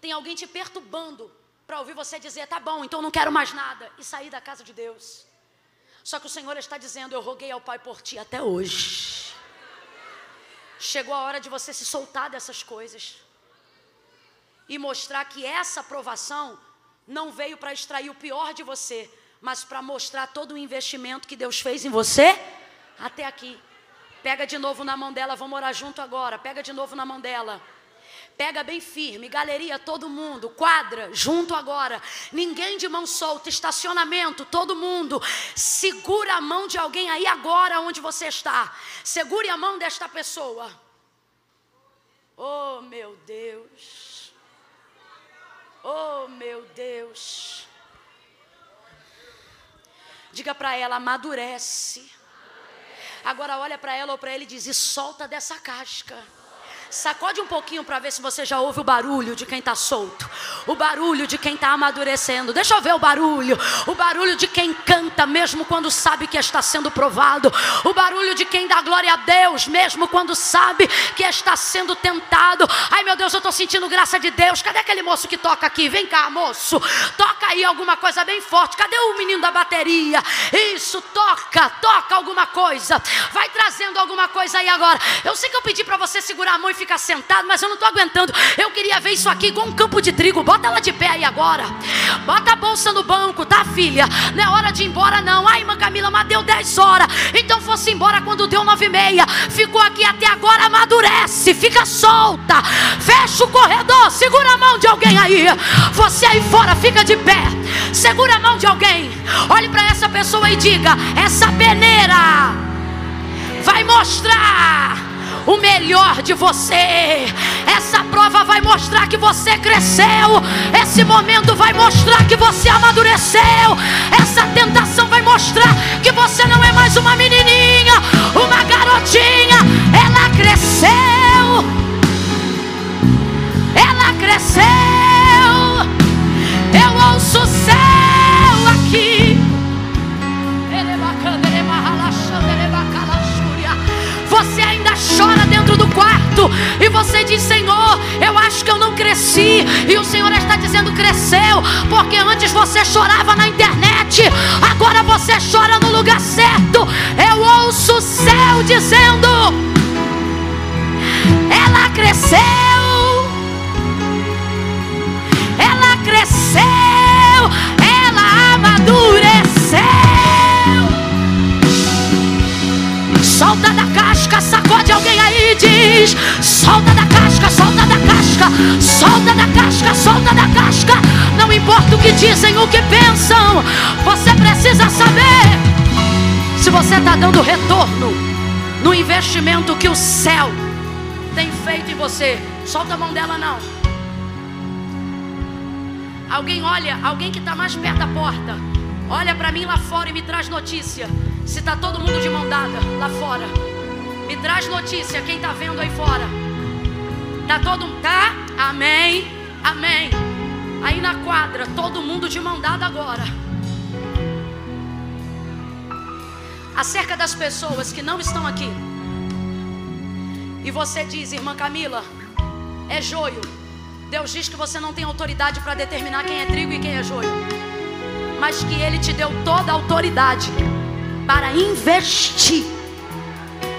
Tem alguém te perturbando para ouvir você dizer, tá bom, então não quero mais nada, e sair da casa de Deus. Só que o Senhor está dizendo, eu roguei ao Pai por ti até hoje. Chegou a hora de você se soltar dessas coisas e mostrar que essa aprovação não veio para extrair o pior de você, mas para mostrar todo o investimento que Deus fez em você até aqui. Pega de novo na mão dela, vamos orar junto agora. Pega de novo na mão dela. Pega bem firme, galeria, todo mundo, quadra, junto agora. Ninguém de mão solta, estacionamento, todo mundo. Segura a mão de alguém aí agora onde você está. Segure a mão desta pessoa. Oh, meu Deus. Oh, meu Deus. Diga para ela, amadurece. Agora olha para ela ou para ele e diz: e solta dessa casca. Sacode um pouquinho para ver se você já ouve o barulho de quem está solto, o barulho de quem está amadurecendo. Deixa eu ver o barulho, o barulho de quem canta mesmo quando sabe que está sendo provado, o barulho de quem dá glória a Deus mesmo quando sabe que está sendo tentado. Ai meu Deus, eu estou sentindo graça de Deus. Cadê aquele moço que toca aqui? Vem cá, moço, toca aí alguma coisa bem forte. Cadê o menino da bateria? Isso, toca, toca alguma coisa. Vai trazendo alguma coisa aí agora. Eu sei que eu pedi para você segurar a mão e ficar sentado, mas eu não estou aguentando. Eu queria ver isso aqui igual um campo de trigo. Bota ela de pé aí agora. Bota a bolsa no banco, tá, filha? Não é hora de ir embora, não. Ai, irmã Camila, mas deu 10 horas. Então fosse embora quando deu 9 e meia. Ficou aqui até agora, amadurece, fica solta. Fecha o corredor, segura a mão de alguém aí. Você aí fora, fica de pé. Segura a mão de alguém. Olhe para essa pessoa e diga: essa peneira vai mostrar o melhor de você. Essa prova vai mostrar que você cresceu. Esse momento vai mostrar que você amadureceu. Essa tentação vai mostrar que você não é mais uma menininha, uma garotinha. Ela cresceu. Ela cresceu. Eu ouço o céu aqui. Chora dentro do quarto e você diz: Senhor, eu acho que eu não cresci. E o Senhor está dizendo: cresceu, porque antes você chorava na internet, agora você chora no lugar certo. Eu ouço o céu dizendo: Ela cresceu, ela cresceu, ela amadureceu. Solta da sacode alguém aí diz: Solta da casca, solta da casca, solta da casca, solta da casca. Não importa o que dizem, o que pensam, você precisa saber se você está dando retorno no investimento que o céu tem feito em você. Solta a mão dela, não. Alguém olha, alguém que está mais perto da porta, olha para mim lá fora e me traz notícia. Se está todo mundo de mão dada lá fora, me traz notícia quem está vendo aí fora. Tá todo mundo, tá? Amém, amém. Aí na quadra, todo mundo de mão dada agora. acerca das pessoas que não estão aqui. E você diz, irmã Camila, é joio. Deus diz que você não tem autoridade para determinar quem é trigo e quem é joio. Mas que Ele te deu toda a autoridade para investir,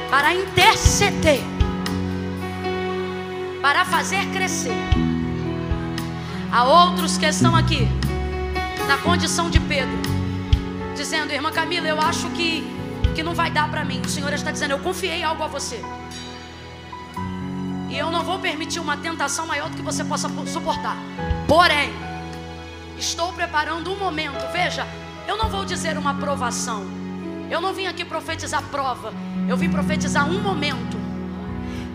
para interceder, para fazer crescer. Há outros que estão aqui, na condição de Pedro, dizendo: Irmã Camila, eu acho que, que não vai dar para mim. O Senhor está dizendo: Eu confiei algo a você. E eu não vou permitir uma tentação maior do que você possa suportar. Porém, estou preparando um momento. Veja, eu não vou dizer uma provação. Eu não vim aqui profetizar prova. Eu vim profetizar um momento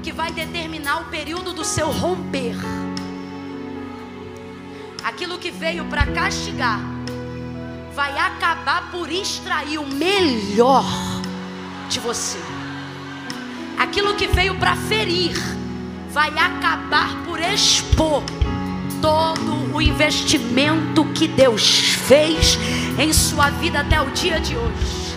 que vai determinar o período do seu romper. Aquilo que veio para castigar vai acabar por extrair o melhor de você. Aquilo que veio para ferir vai acabar por expor todo o investimento que Deus fez em sua vida até o dia de hoje.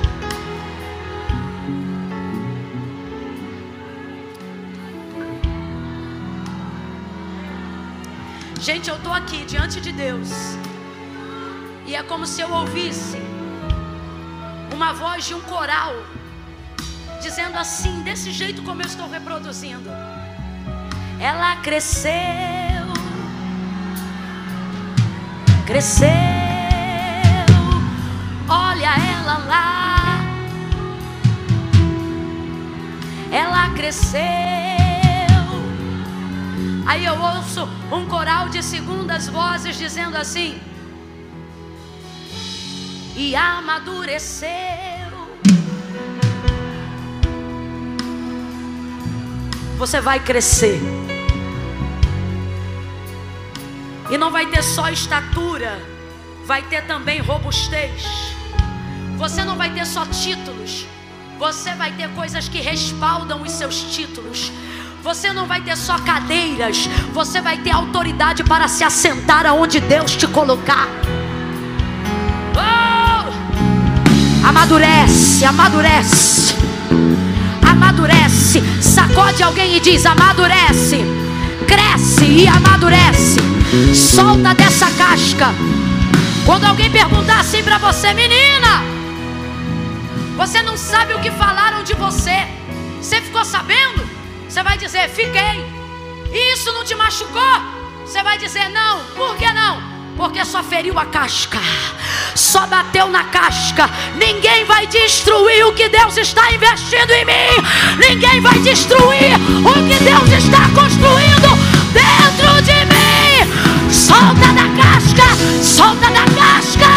Gente, eu estou aqui diante de Deus. E é como se eu ouvisse uma voz de um coral dizendo assim, desse jeito como eu estou reproduzindo. Ela cresceu, cresceu. Olha ela lá, ela cresceu. Aí eu ouço um coral de segundas vozes dizendo assim: e amadureceu. Você vai crescer. E não vai ter só estatura, vai ter também robustez. Você não vai ter só títulos, você vai ter coisas que respaldam os seus títulos. Você não vai ter só cadeiras, você vai ter autoridade para se assentar aonde Deus te colocar. Oh! Amadurece, amadurece, amadurece. Sacode alguém e diz: amadurece, cresce e amadurece. Solta dessa casca. Quando alguém perguntar assim para você, menina, você não sabe o que falaram de você. Você ficou sabendo? Você vai dizer, fiquei. E isso não te machucou? Você vai dizer, não. Por que não? Porque só feriu a casca, só bateu na casca. Ninguém vai destruir o que Deus está investindo em mim. Ninguém vai destruir o que Deus está construindo dentro de mim. Solta da casca, solta da casca.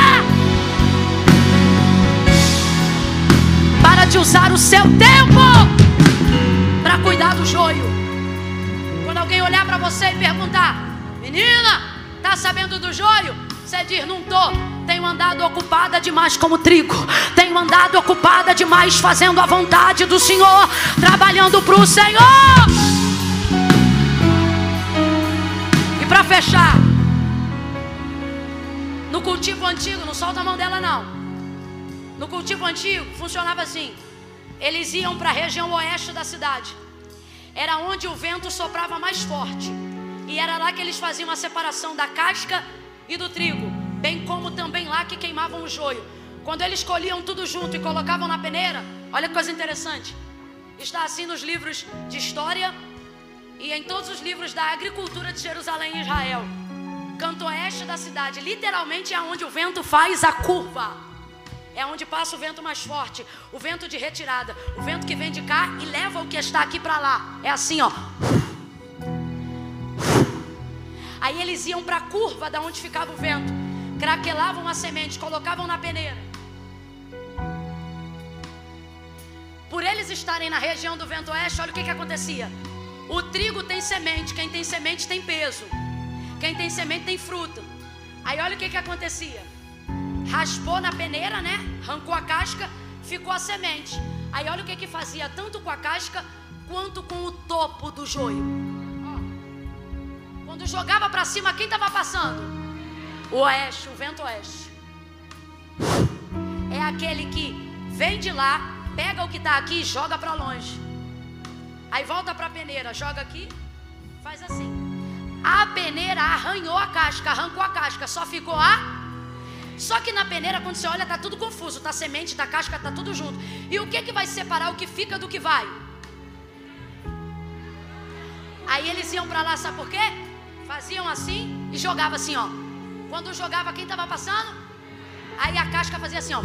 Para de usar o seu tempo para cuidar do joio. Quando alguém olhar para você e perguntar: Menina, tá sabendo do joio? Você diz: Não tô. Tenho andado ocupada demais como trigo. Tenho andado ocupada demais fazendo a vontade do Senhor, trabalhando para o Senhor. E para fechar, no cultivo antigo, não solta a mão dela não. No cultivo antigo funcionava assim: eles iam para a região oeste da cidade era onde o vento soprava mais forte. E era lá que eles faziam a separação da casca e do trigo, bem como também lá que queimavam o joio. Quando eles colhiam tudo junto e colocavam na peneira, olha que coisa interessante. Está assim nos livros de história e em todos os livros da agricultura de Jerusalém e Israel. Canto oeste da cidade, literalmente é onde o vento faz a curva é onde passa o vento mais forte, o vento de retirada, o vento que vem de cá e leva o que está aqui para lá. É assim, ó. Aí eles iam para a curva da onde ficava o vento, craquelavam a semente, colocavam na peneira. Por eles estarem na região do vento oeste, olha o que, que acontecia. O trigo tem semente, quem tem semente tem peso. Quem tem semente tem fruto. Aí olha o que, que acontecia raspou na peneira, né? Arrancou a casca, ficou a semente. Aí olha o que que fazia tanto com a casca quanto com o topo do joio. Quando jogava para cima, quem estava passando? O oeste, o vento oeste. É aquele que vem de lá, pega o que está aqui e joga para longe. Aí volta para a peneira, joga aqui, faz assim. A peneira arranhou a casca, arrancou a casca, só ficou a. Só que na peneira, quando você olha, tá tudo confuso, tá semente, tá casca, tá tudo junto. E o que que vai separar o que fica do que vai? Aí eles iam para lá, sabe por quê? Faziam assim e jogavam assim, ó. Quando jogava, quem estava passando? Aí a casca fazia assim, ó.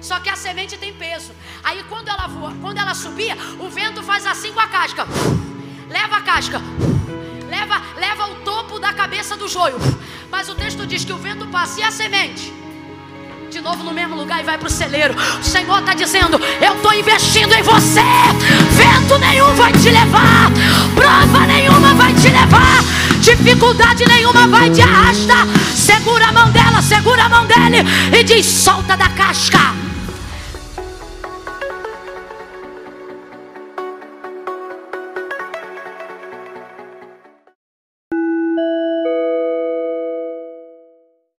Só que a semente tem peso. Aí quando ela voa, quando ela subia, o vento faz assim com a casca. Leva a casca. Leva, leva o topo da cabeça do joio. Mas o texto diz que o vento passa e a semente de novo no mesmo lugar e vai para o celeiro. O Senhor está dizendo: Eu estou investindo em você. Vento nenhum vai te levar, prova nenhuma vai te levar, dificuldade nenhuma vai te arrastar. Segura a mão dela, segura a mão dele e diz: Solta da casca.